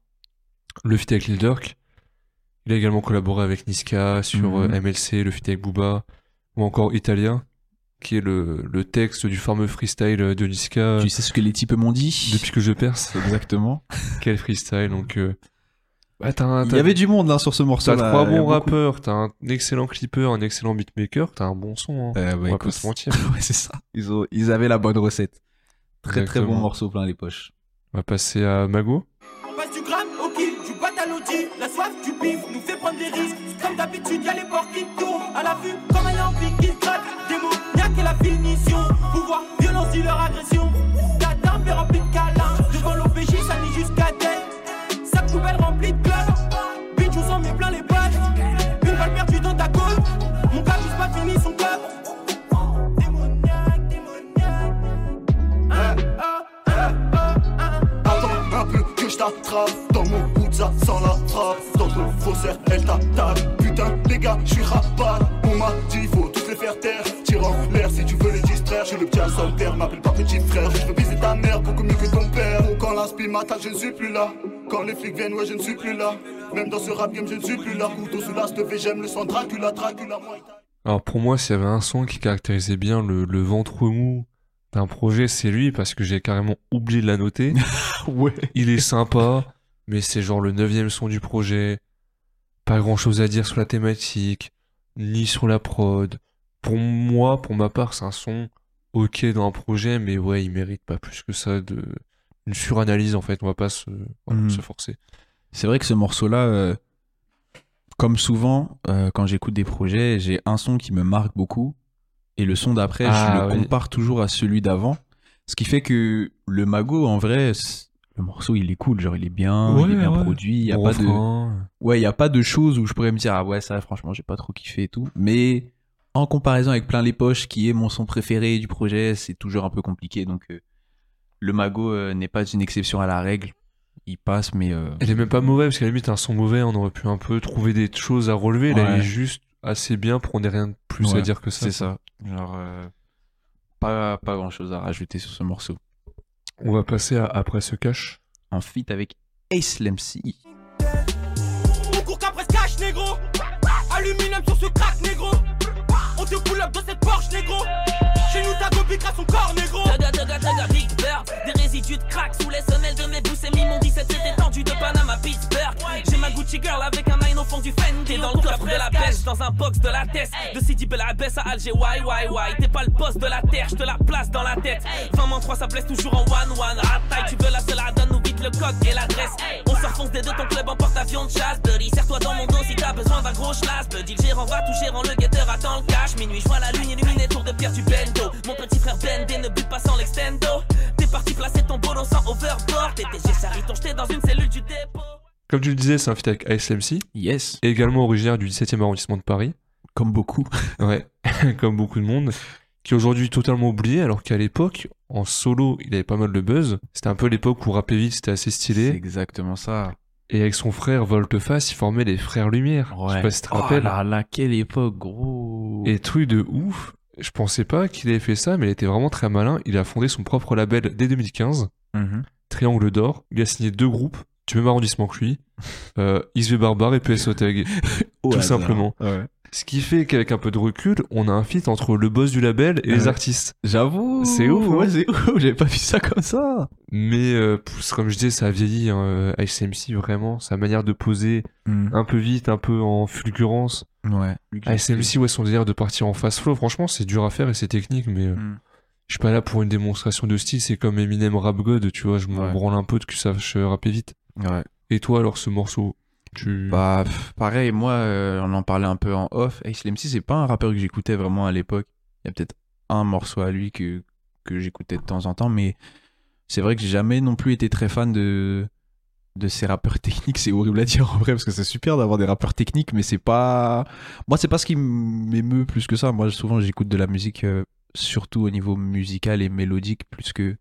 Le feat avec Lil Durk. Il a également collaboré avec Niska sur Mhm. euh, MLC, le feat avec Booba, ou encore Italien, qui est le, le texte du fameux freestyle de Niska Tu sais ce que les types m'ont dit? Depuis que je perce. <laughs> Exactement. Quel freestyle, donc... euh, bah, un- Il y avait du monde hein, sur ce morceau. T'as là. trois bons rappeurs, t'as un excellent clipper, un excellent beatmaker, t'as un bon son. Hein. Euh, bah, On va pas se mentir. <laughs> ouais, c'est ça. Ils, ont, ils avaient la bonne recette. Très très bon morceau plein les poches. On va passer à Mago. La soif du pif nous fait prendre des risques. Comme d'habitude, y'a les porcs qui tournent. À la vue, comme un yampie qui gratte. Démoniaque et la finition. Pouvoir, violence, leur agression. Ta dame est remplie de câlins. Devant l'OPJ, ça nie jusqu'à tête. Sa poubelle remplie de clubs. Bitch, on s'en met plein les pattes. Une balle perdue dans ta côte. Mon gars, juste pas fini son club. Démoniaque, démoniaque. Ah, ah, ah, je t'attrape Dans mon ça sent la trappe. Dans ton faussaire elle t'attaque Putain les gars je suis rapat On m'a dit faut tous les faire taire. Tire en l'air si tu veux les distraire. Je suis le petit à solitaire m'appelle pas petit frère. Je veux viser ta mère beaucoup mieux que ton père. Quand l'inspi m'attaque je ne suis plus là. Quand les flics viennent ouais je ne suis plus là. Même dans ce rap game je ne suis plus là. Couteau sous la stuff j'aime le sang. Dracula Dracula moi Alors pour moi, s'il y avait un son qui caractérisait bien le, le ventre mou d'un projet, c'est lui, parce que j'ai carrément oublié de la noter. <laughs> Ouais. Il est sympa, mais c'est genre le neuvième son du projet. Pas grand chose à dire sur la thématique, ni sur la prod. Pour moi, pour ma part, c'est un son ok dans un projet, mais ouais, il mérite pas plus que ça de une suranalyse en fait. On va pas se, voilà, Mhm. se forcer. C'est vrai que ce morceau-là, euh, comme souvent, euh, quand j'écoute des projets, j'ai un son qui me marque beaucoup. Et le son d'après, Ah, je le oui. compare toujours à celui d'avant. Ce qui fait que le Mago, en vrai, le morceau, il est cool. Genre, il est bien, il est bien ouais. produit. Il y a Bon pas de... Ouais, il y a pas de choses où je pourrais me dire ah ouais ça franchement j'ai pas trop kiffé et tout. Mais en comparaison avec plein les poches qui est mon son préféré du projet, c'est toujours un peu compliqué. Donc euh, le Mago euh, n'est pas une exception à la règle. Il passe mais euh, Il est même pas mauvais, parce qu'à la limite, un son mauvais, on aurait pu un peu trouver des choses à relever. Là, il est juste assez bien pour qu'on ait rien de plus à dire que ça. c'est ça. Genre euh, pas pas grand chose à rajouter sur ce morceau. On va passer à Après ce cache. En feat avec Ace Lemcy. On court qu'après ce cash, négro. Aluminium sur ce crack, négro. On te pull up dans cette Porsche, négro. Chez nous, ta copie crasse son corps, négro. Taga, taga, taga, Big Bird. Des résidus de crack sous les semelles de mes bouses et mon 17 c'était tendu de Panama à Pittsburgh. J'ai ma Gucci girl avec un line au fond du Fendi dans le coffre de la pêche, dans un box de la tête. De Sidi Belabès à Alger, why, why, why? T'es pas le boss de la terre, je te la place dans la tête. 20 3, ça blesse toujours en one-one. Rataille, tu veux la seule, donne-nous vite le code et l'adresse. On se refonce des deux ton club en porte-avions de chasse. Buddy, serre-toi dans mon dos si t'as besoin d'un gros schlass. Buddy, le gérant va tout gérant, le guetteur attend le cash. Minuit, je vois la lune illuminée, tour de pierre du bendo. Mon petit frère Bendé ne bute pas sans l'extendo. T'es parti placer ton bolon sans overboard. Tes TG charrie t'ont jeté dans une cellule du dépôt. Comme tu le disais, c'est un feat avec ASMC, Yes, également originaire du 17e arrondissement de Paris. comme beaucoup. <laughs> Ouais, <laughs> comme beaucoup de monde. Qui est aujourd'hui totalement oublié, alors qu'à l'époque, en solo, il avait pas mal de buzz. C'était un peu l'époque où rapper vite, c'était assez C'est stylé. exactement ça. Et avec son frère Volteface, il formait les Frères Lumière. Je sais pas si tu te Oh rappelles. là là, quelle époque, gros. Et truc de ouf, je pensais pas qu'il avait fait ça, mais il était vraiment très malin. Il a fondé son propre label dès 2015, Mhm. Triangle d'Or. Il a signé deux groupes, du même arrondissement que lui, <laughs> euh, Isve Barbar et PS Oteg. Au Tout hasard. simplement. Ouais. Ce qui fait qu'avec un peu de recul, on a un feat entre le boss du label et les Ouais. artistes. J'avoue. C'est ouf, Ouais, hein. c'est ouf. <laughs> J'avais pas vu ça comme ça. Mais euh, comme je disais, ça a vieilli, hein, euh, vraiment. Sa manière de poser un peu vite, un peu en fulgurance. Ouais. Ouais, son délire de partir en fast flow, franchement, c'est dur à faire et c'est technique, mais euh, Mm. je suis pas là pour une démonstration de style. C'est comme Eminem Rap God, tu vois, je Ouais. branle un peu de que ça sache rapper vite. Ouais. Et toi, alors, ce morceau, Bah, pareil, moi, euh, on en parlait un peu en off. Ace MC, c'est pas un rappeur que j'écoutais vraiment à l'époque. Il y a peut-être un morceau à lui que, que j'écoutais de temps en temps, mais c'est vrai que j'ai jamais non plus été très fan de, de ces rappeurs <laughs> techniques. C'est horrible à dire en vrai, parce que c'est super d'avoir des rappeurs techniques, mais c'est pas. Moi, c'est pas ce qui m'émeut plus que ça. Moi, souvent, j'écoute de la musique, euh, surtout au niveau musical et mélodique, plus que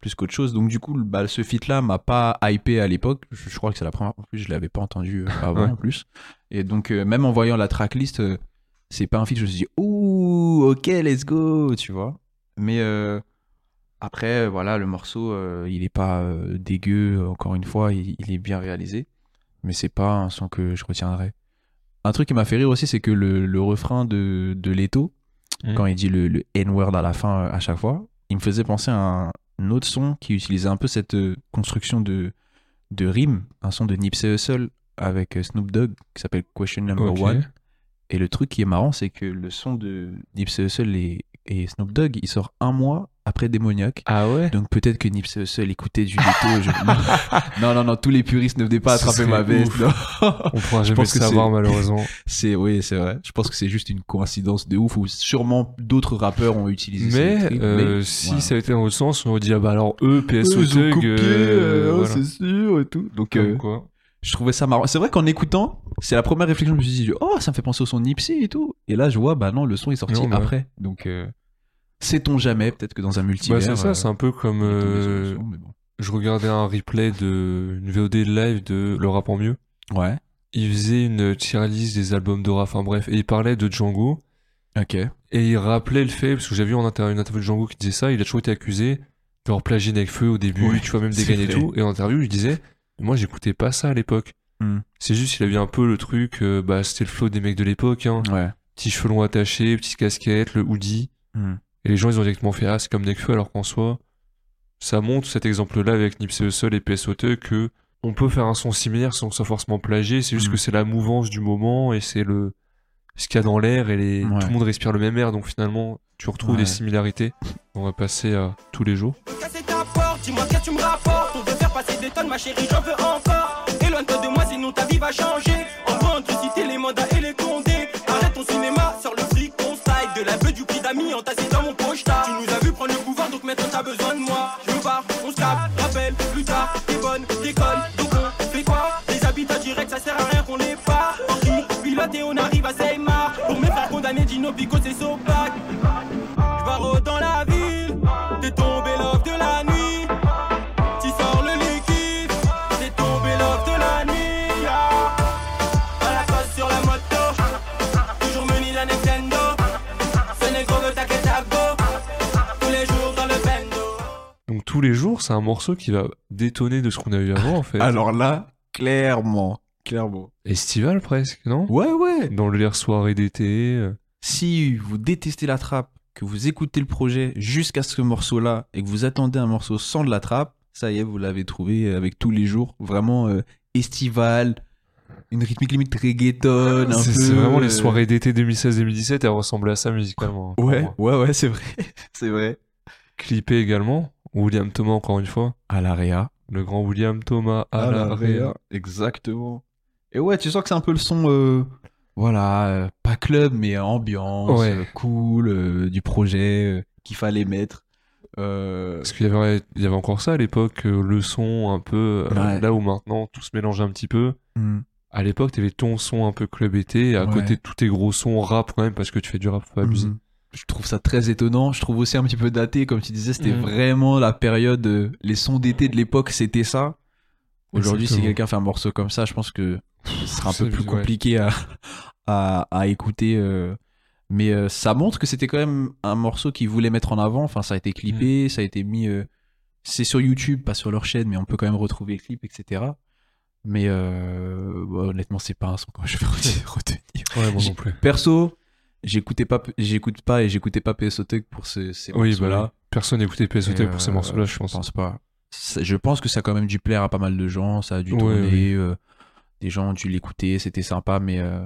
plus qu'autre chose. Donc du coup, bah, ce feat là m'a pas hypé à l'époque. Je, je crois que c'est la première fois en plus, je l'avais pas entendu euh, <laughs> avant Ouais. en plus. Et donc euh, même en voyant la tracklist, euh, c'est pas un feat je me suis dit ouh, OK, let's go, tu vois. Mais euh, après voilà, le morceau il est pas dégueu encore une fois, il, il est bien réalisé. mais c'est pas un son que je retiendrai. Un truc qui m'a fait rire aussi, c'est que le, le refrain de, de Leto, Mm. quand il dit le, le N-word à la fin à chaque fois, il me faisait penser à un, un autre son qui utilisait un peu cette euh, construction de, de rime, un son de Nipsey Hussle avec euh, Snoop Dogg qui s'appelle Question Number. One. Et le truc qui est marrant, c'est que le son de Nipsey Hussle et, et Snoop Dogg, il sort un mois après Démoniaque. Ah ouais? Donc peut-être que Nipsey Hussle écoutait du je- <laughs> non, non, non, tous les puristes ne venaient pas attraper ma veste. <laughs> On pourra jamais pense le que savoir malheureusement. <laughs> C'est oui, c'est vrai. Je pense que c'est juste une coïncidence de ouf où sûrement d'autres rappeurs ont utilisé Mais, truc, euh, mais, si voilà. ça a été dans l'autre sens, on aurait dit ah bah alors eux, PSO Eux, ils ont Thug, copié, euh, euh, voilà. c'est sûr et tout. Donc Comme euh, quoi. je trouvais ça marrant. C'est vrai qu'en écoutant, c'est la première réflexion que je me suis dit oh ça me fait penser au son Nipsey et tout. Et là je vois bah non le son est sorti Non, bah ouais. après. Donc euh, sait-on jamais peut-être que dans un multivers. Bah c'est ça, euh, c'est un peu comme euh, mais bon. je regardais un replay de une VOD live de Le Rap en mieux. Ouais. Il faisait une tier list des albums de rap, enfin bref, et il parlait de Django Ok. et il rappelait le fait parce que j'avais vu en inter- une interview de Django qui disait ça, il a toujours été accusé d'avoir plagié Nekfeu au début, Ouais, tu vois même c'est et tout et en interview il disait moi j'écoutais pas ça à l'époque. Hmm. C'est juste il avait un peu le truc euh, bah c'était le flow des mecs de l'époque hein. Ouais. petits cheveux longs attachés, petite casquette, le hoodie. Hmm. Et les gens, ils ont directement fait Ah, c'est comme Nekfeu, alors qu'en soi, ça montre cet exemple-là avec Nipsey Hussle et PSO Thug que on peut faire un son similaire sans que ce soit forcément plagié. C'est juste Mm. que c'est la mouvance du moment et c'est le ce qu'il y a dans l'air et les... Ouais. tout le monde respire le même air. Donc finalement, tu retrouves Ouais. des similarités. On va passer à tous les jours. casser ta porte, dis-moi qu'est-ce que tu me rapportes. On veut faire passer des tonnes, ma chérie, j'en veux encore. Éloigne-toi de moi, sinon ta vie va changer. En train de citer les mandats et les condés. Arrête ton cinéma, sur De la beuh du prix d'amis entassé dans mon pocheta. Tu nous as vu prendre le pouvoir, donc maintenant t'as besoin de moi. Je barre, on se rappelle, plus tard, t'es bonne, t'écoles. Donc on fait Des habitats directs, ça sert à rien qu'on les part. En qui pilote et on arrive à Seymar. Pour mes frères condamnés, Dino c'est Sopac. Tous les jours, c'est un morceau qui va détonner de ce qu'on a eu avant en fait. Alors là, clairement, clairement. Estival presque, non? Ouais, ouais. Dans le l'air soirée d'été. euh. Si vous détestez la trappe, que vous écoutez le projet jusqu'à ce morceau-là et que vous attendez un morceau sans de la trappe, ça y est, vous l'avez trouvé avec tous les jours. Vraiment euh, estival, une rythmique limite reggaeton. C'est peu, vraiment les euh, soirées d'été 2016-2017, elles ressemblaient à ça musicalement. Ouais, ouais, ouais, c'est vrai. <laughs> c'est vrai. Clippé également. William Thomas, encore une fois. À l'AREA. Le grand William Thomas à la réa. Exactement. Et ouais, tu sens que c'est un peu le son, euh, voilà, euh, pas club, mais ambiance, Ouais. euh, cool, du projet qu'il fallait mettre. Parce qu'il y avait, il y avait encore ça à l'époque, le son un peu, Ouais. là où maintenant tout se mélange un petit peu. hmm. À l'époque, t'avais ton son un peu club été, et à Ouais. côté tous tes gros sons rap quand même, parce que tu fais du rap, faut pas abuser. Je trouve ça très étonnant. Je trouve aussi un petit peu daté, comme tu disais, c'était Mhm. vraiment la période, euh, les sons d'été de l'époque, c'était ça. Aujourd'hui, si quelqu'un fait un morceau comme ça, je pense que ce sera un peu plus ouais. compliqué à, <laughs> à, à écouter. euh. Mais euh, ça montre que c'était quand même un morceau qu'ils voulaient mettre en avant. Enfin, ça a été clippé, ça a été mis. euh, C'est sur YouTube, pas sur leur chaîne, mais on peut quand même retrouver les clips, etc. Mais bah, honnêtement, c'est pas un son que je vais <laughs> retenir. Ouais, moi non plus. Perso, j'écoutais pas, j'écoute pas et j'écoutais pas PSO Tech pour ce- ces Oui, morceaux-là. bah, personne n'écoutait Et, pour ces euh, morceaux-là, je pense. pense pas. Je pense que ça a quand même dû plaire à pas mal de gens, ça a dû Ouais, tourner, oui. euh, des gens ont dû l'écouter, c'était sympa, mais euh,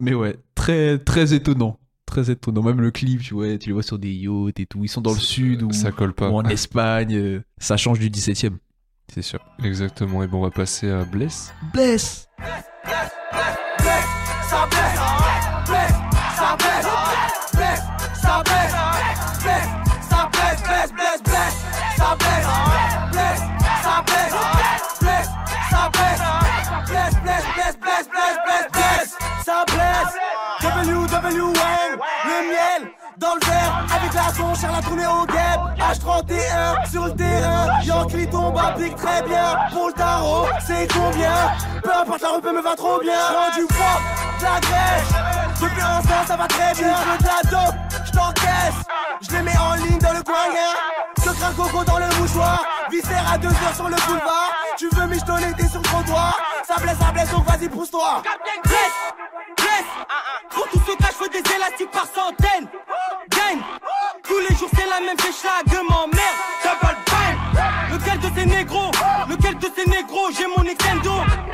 mais ouais, très très étonnant, très étonnant. Même le clip, tu vois, tu les vois sur des yachts et tout, ils sont dans le sud ou, Ça colle pas. ou en Espagne, euh, ça change du 17ème, c'est sûr. Exactement. Et bon, on va passer à Bless. Bless. ça blesse, blesse, ça blesse, stop it! Stop it! stop bless, stop bless, bless, bless, stop bless, stop it! Le miel dans le verre avec la son, cher la tournée au guêpe. H31 sur le terrain, Yankee tombe pic très bien. Pour le tarot, c'est combien? Peu importe la repas me va trop bien. J'prends du poids, de la graisse. Depuis un instant, ça va très bien. Je veux de la dope, je t'encaisse. Je les mets en ligne dans le coin, rien. Secret coco dans le mouchoir. Viscère à deux heures sur le boulevard. Tu veux michetonner, t'es sur le trottoir. Ça blesse, ça blesse, donc vas-y, pousse-toi. Blesse. Pour tout ce cas, je veux des élastiques par centaines. Gang, tous les jours c'est la même fèche là, gueule m'emmerde. Double bang. Lequel de ces négros, lequel de ces négros, j'ai mon extendo.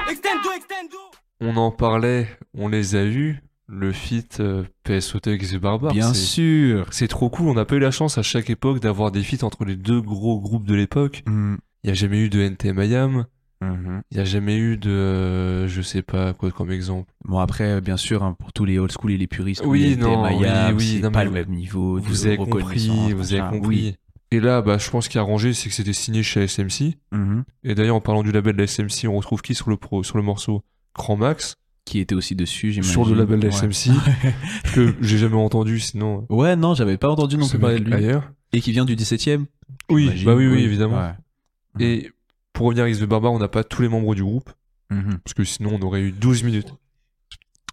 Extendo, extendo. On en parlait, on les a eus. Le feat euh, PSOT et The Barbare. Bien sûr. C'est trop cool. On n'a pas eu la chance à chaque époque d'avoir des feats entre les deux gros groupes de l'époque. Mhm. Il y a jamais eu de NTM IAM. Mhm. Il y a jamais eu de, euh, je sais pas quoi comme exemple. Bon après, euh, bien sûr, hein, pour tous les old school et les puristes, Oui, les non, NTM, oui, oui, non, pas le même niveau. Vous avez compris, vous avez compris. Oui. Et là, bah, je pense qu'il a arrangé, c'est que c'était signé chez SMC. Mhm. Et d'ailleurs, en parlant du label de la SMC, on retrouve qui sur le pro, sur le morceau? Grand Max, Qui était aussi dessus, j'imagine. sur le label de la Ouais. SMC, <laughs> que j'ai jamais entendu, sinon. Ouais, non, j'avais pas entendu non plus parler de lui. ailleurs. Et qui vient du 17ème. Oui, j'imagine. bah oui, oui, évidemment. Ouais. Et pour revenir à X de Barbare, on n'a pas tous les membres du groupe, Mhm. parce que sinon on aurait eu 12 minutes.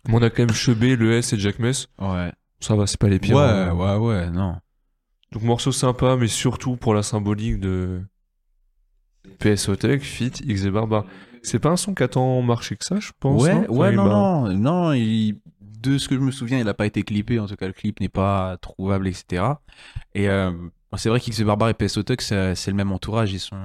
Mais on a quand même Chebé, le S et Jack Mess. Ouais. Ça va, c'est pas les pires. Ouais, hein. ouais, ouais, non. Donc morceau sympa, mais surtout pour la symbolique de PSO Tech, Fit, X et Barbare. C'est pas un son qui a tant marché que ça, je pense. ouais, ouais, il non, non, non, il- de ce que je me souviens, il a pas été clippé, en tout cas, le clip n'est pas trouvable, etc. Et euh, c'est vrai qu'X Barbare et PSO c'est c'est le même entourage, ils sont,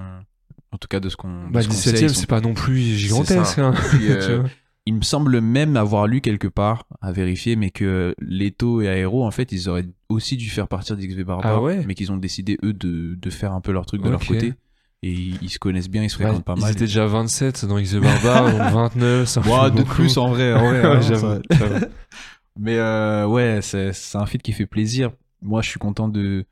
en tout cas, de ce qu'on. Bah, ce qu'on 17 sait, e ils c'est pas non plus gigantesque. Hein. Puis, <laughs> euh. Il me semble même avoir lu quelque part, à vérifier, mais que Leto et Aero, en fait, ils auraient aussi dû faire partir d'XV Barbare, Ah ouais mais qu'ils ont décidé, eux, de, de faire un peu leur truc de leur côté. Et ils, ils se connaissent bien, ils se Bah, fréquentent pas ils mal. étaient déjà 27 dans X et Barbare, donc 29, ça fait de beaucoup. plus en vrai, en vrai, <laughs> Ouais, hein, ça-. Mais euh, ouais, c'est c'est un feat qui fait plaisir. Moi, je suis content de,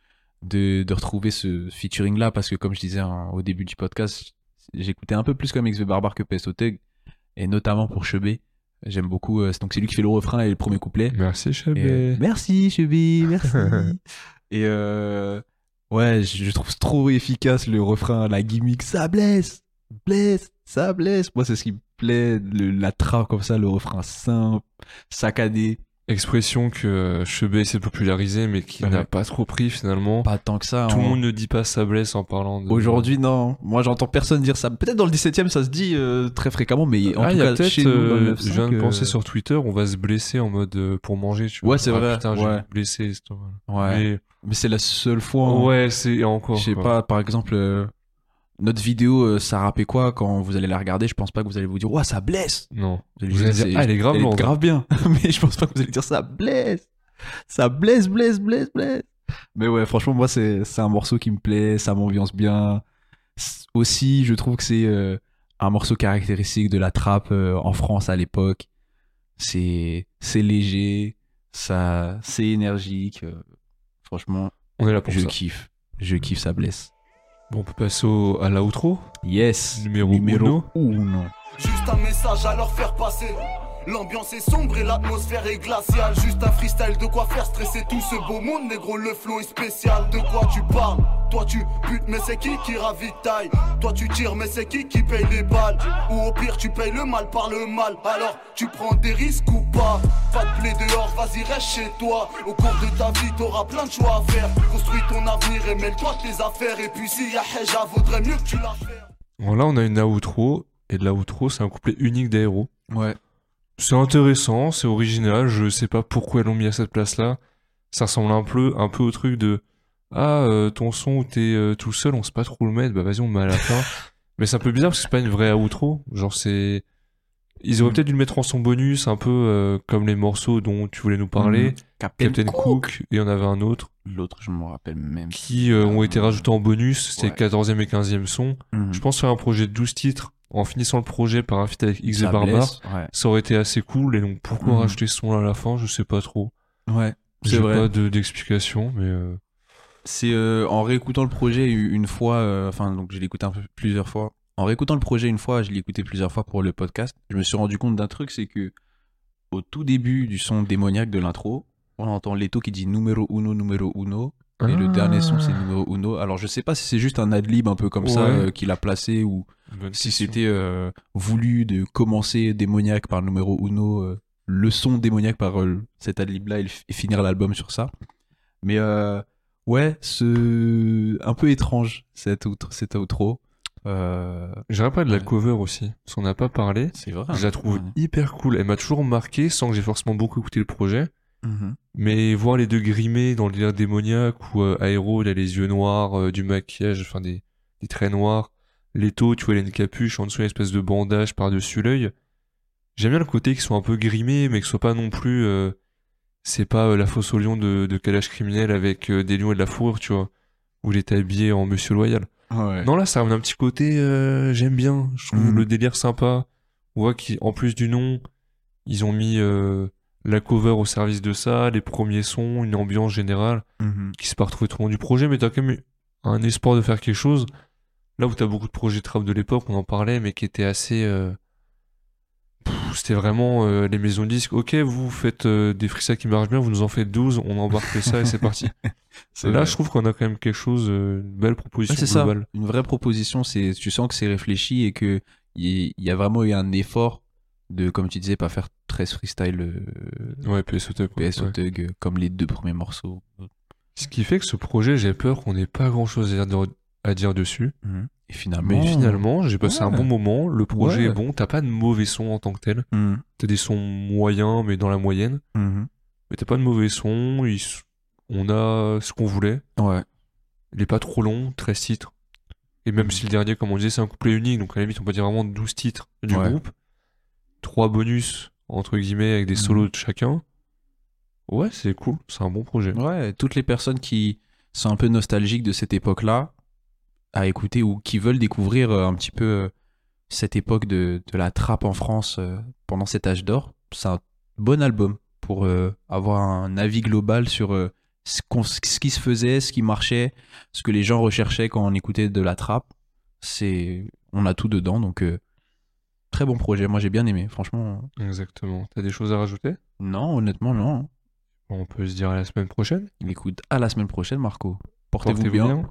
de, de retrouver ce featuring là parce que, comme je disais hein, au début du podcast, j'écoutais un peu plus comme XV Barbare que PSO Tug et notamment pour Chebé. J'aime beaucoup. euh, donc, c'est lui qui fait le refrain et le premier couplet. Merci, Chebé. euh, merci Chebé, merci. <laughs> et euh, ouais, je, je trouve trop efficace le refrain, la gimmick. Ça blesse, blesse, ça blesse. Moi, c'est ce qui me plaît, le- la trappe comme ça, le refrain simple, saccadé. Expression que euh, Chebé essaie de populariser, mais qui Ouais. n'a pas trop pris finalement. Pas tant que ça. Tout le hein. monde ne dit pas ça blesse en parlant de. Aujourd'hui, non. Moi, j'entends personne dire ça. Peut-être dans le 17 e ça se dit euh, très fréquemment, mais en ah, tout y a cas, chez nous, euh, 9-5, je viens de euh, penser sur Twitter, on va se blesser en mode euh, pour manger, tu vois. Ouais, c'est Ah, vrai, Putain, ouais. blessé. Ouais. Mais- Mais c'est la seule fois. hein. Ouais, c'est encore. Je sais pas, par exemple, euh, notre vidéo, euh, ça rappait quoi quand vous allez la regarder? Je pense pas que vous allez vous dire, ouais, ça blesse. Non. Vous allez Vous allez dire, dire, ah, elle est grave elle lourde. grave bien. <laughs> mais je pense pas que vous allez dire, ça blesse. Ça blesse, blesse, blesse, blesse. Mais ouais, franchement, moi, c'est un morceau qui me plaît, ça m'ambiance bien. Aussi, je trouve que c'est euh, un morceau caractéristique de la trappe euh, en France à l'époque. C'est c'est léger, ça c'est énergique. euh, franchement, On est là pour je ça. kiffe. Je kiffe, ça blesse. Bon, on peut passer au- à l'outro. Yes. Numéro uno. uno. Juste un message à leur faire passer. L'ambiance est sombre et l'atmosphère est glaciale. Juste un freestyle de quoi faire stresser tout ce beau monde, négro. Le flow est spécial. De quoi tu parles? Toi tu butes, mais c'est qui qui ravitaille? Toi tu tires, mais c'est qui qui paye les balles? Ou au pire, tu payes le mal par le mal. Alors tu prends des risques ou pas? Pas de blé dehors, vas-y, reste chez toi. Au cours de ta vie, t'auras plein de choix à faire. Construis ton avenir et mêle-toi tes affaires. Et puis si y'a Heja, vaudrait mieux que tu la fasses. Bon, là, on a une outro. Et de l'outro, c'est un couplet unique d'aéro. Ouais. C'est intéressant, c'est original. Je sais pas pourquoi ils l'ont mis à cette place-là. Ça ressemble un peu, un peu au truc de Ah, euh, ton son où t'es euh, tout seul, on sait pas trop le mettre. Bah, vas-y, on le met à la fin. <laughs> Mais c'est un peu bizarre parce que c'est pas une vraie outro. Genre, c'est. Ils auraient Mm. peut-être dû le mettre en son bonus, un peu euh, comme les morceaux dont tu voulais nous parler. Mhm. Captain, Captain Cook, et il y en avait un autre L'autre, je me rappelle même. qui euh, ont été rajoutés en bonus. C'était Ouais. le 14e et 15e son. Mhm. Je pense faire un projet de 12 titres en finissant le projet par un feat avec X et Ça Ouais. Ça aurait été assez cool. Et donc pourquoi Mhm. rajouter ce son là à la fin? Je sais pas trop. Ouais. C'est vrai. pas de- d'explication, mais euh, C'est euh, en réécoutant le projet une fois, euh, enfin donc je l'ai écouté un peu plusieurs fois. En réécoutant le projet une fois, je l'ai écouté plusieurs fois pour le podcast. Je me suis rendu compte d'un truc, c'est que au tout début du son démoniaque de l'intro, on entend Leto qui dit numéro uno, numéro uno. Et le Ah. dernier son, c'est numéro uno. Alors, je sais pas si c'est juste un ad-lib un peu comme ça euh, qu'il a placé ou bonne si c'était euh, voulu de commencer démoniaque par numéro uno, euh, le son démoniaque par cet ad-lib-là et, le- et finir l'album sur ça. Mais ouais, ce... un peu étrange, cette outro. Euh, J'aimerais parler de la Ouais. cover aussi, parce qu'on n'a pas parlé. c'est vrai. Je la trouve Ouais. hyper cool. Elle m'a toujours marqué sans que j'ai forcément beaucoup écouté le projet. Mhm. Mais voir les deux grimés dans le délire démoniaque où euh, Aéro, il a les yeux noirs, euh, du maquillage, enfin des, des traits noirs. Leto, tu vois, il a une capuche, en dessous, une espèce de bandage par-dessus l'œil. J'aime bien le côté qu'ils soient un peu grimés, mais que ce soit pas non plus. euh, c'est pas euh, la fosse au lion de, de calage criminel avec euh, des lions et de la fourrure, tu vois. Où il est habillé en monsieur loyal. Ouais. Non, là, ça ramène un petit côté, euh, j'aime bien. Je trouve Mhm. le délire sympa. On voit qu'en plus du nom, ils ont mis euh, la cover au service de ça, les premiers sons, une ambiance générale Mhm. qui s'est pas retrouvée tout au long du projet, mais t'as quand même eu un espoir de faire quelque chose. Là où t'as beaucoup de projets trap de l'époque, on en parlait, mais qui étaient assez. euh, C'était vraiment euh, les maisons de disques. Ok, vous faites euh, des frissas qui marchent bien, vous nous en faites 12, on embarque ça et c'est parti. <laughs> Là, vrai. je trouve qu'on a quand même quelque chose, une belle proposition Ouais, c'est ça. globale. Une vraie proposition, c'est tu sens que c'est réfléchi et que il il y a vraiment eu un effort de, comme tu disais, pas faire 13 freestyle euh, Ouais, PSO ouais. PSO Ouais. Tug euh, comme les deux premiers morceaux. Ce qui fait que ce projet, j'ai peur qu'on n'ait pas grand chose à dire, à dire dessus. Et finalement. Mais finalement, j'ai passé un bon moment. Le projet Ouais. est bon. T'as pas de mauvais sons en tant que tel. Mhm. T'as des sons moyens, mais dans la moyenne. Mhm. Mais t'as pas de mauvais sons. Ils s- On a ce qu'on voulait. Ouais. Il est pas trop long, 13 titres. Et même Mhm. si le dernier, comme on disait, c'est un couplet unique, donc à la limite, on peut dire vraiment 12 titres du groupe. Trois bonus, entre guillemets, avec des Mhm. solos de chacun. Ouais, c'est cool. C'est un bon projet. Ouais, toutes les personnes qui sont un peu nostalgiques de cette époque-là à écouter ou qui veulent découvrir euh, un petit peu euh, cette époque de, de la trappe en France euh, pendant cet âge d'or, c'est un bon album pour euh, avoir un avis global sur euh, ce, ce qui se faisait, ce qui marchait, ce que les gens recherchaient quand on écoutait de la trappe. C'est, on a tout dedans, donc euh, très bon projet. Moi, j'ai bien aimé, franchement. Exactement. T'as des choses à rajouter? Non, honnêtement, non. On peut se dire à la semaine prochaine. Écoute, à la semaine prochaine, Marco. Portez-vous bien.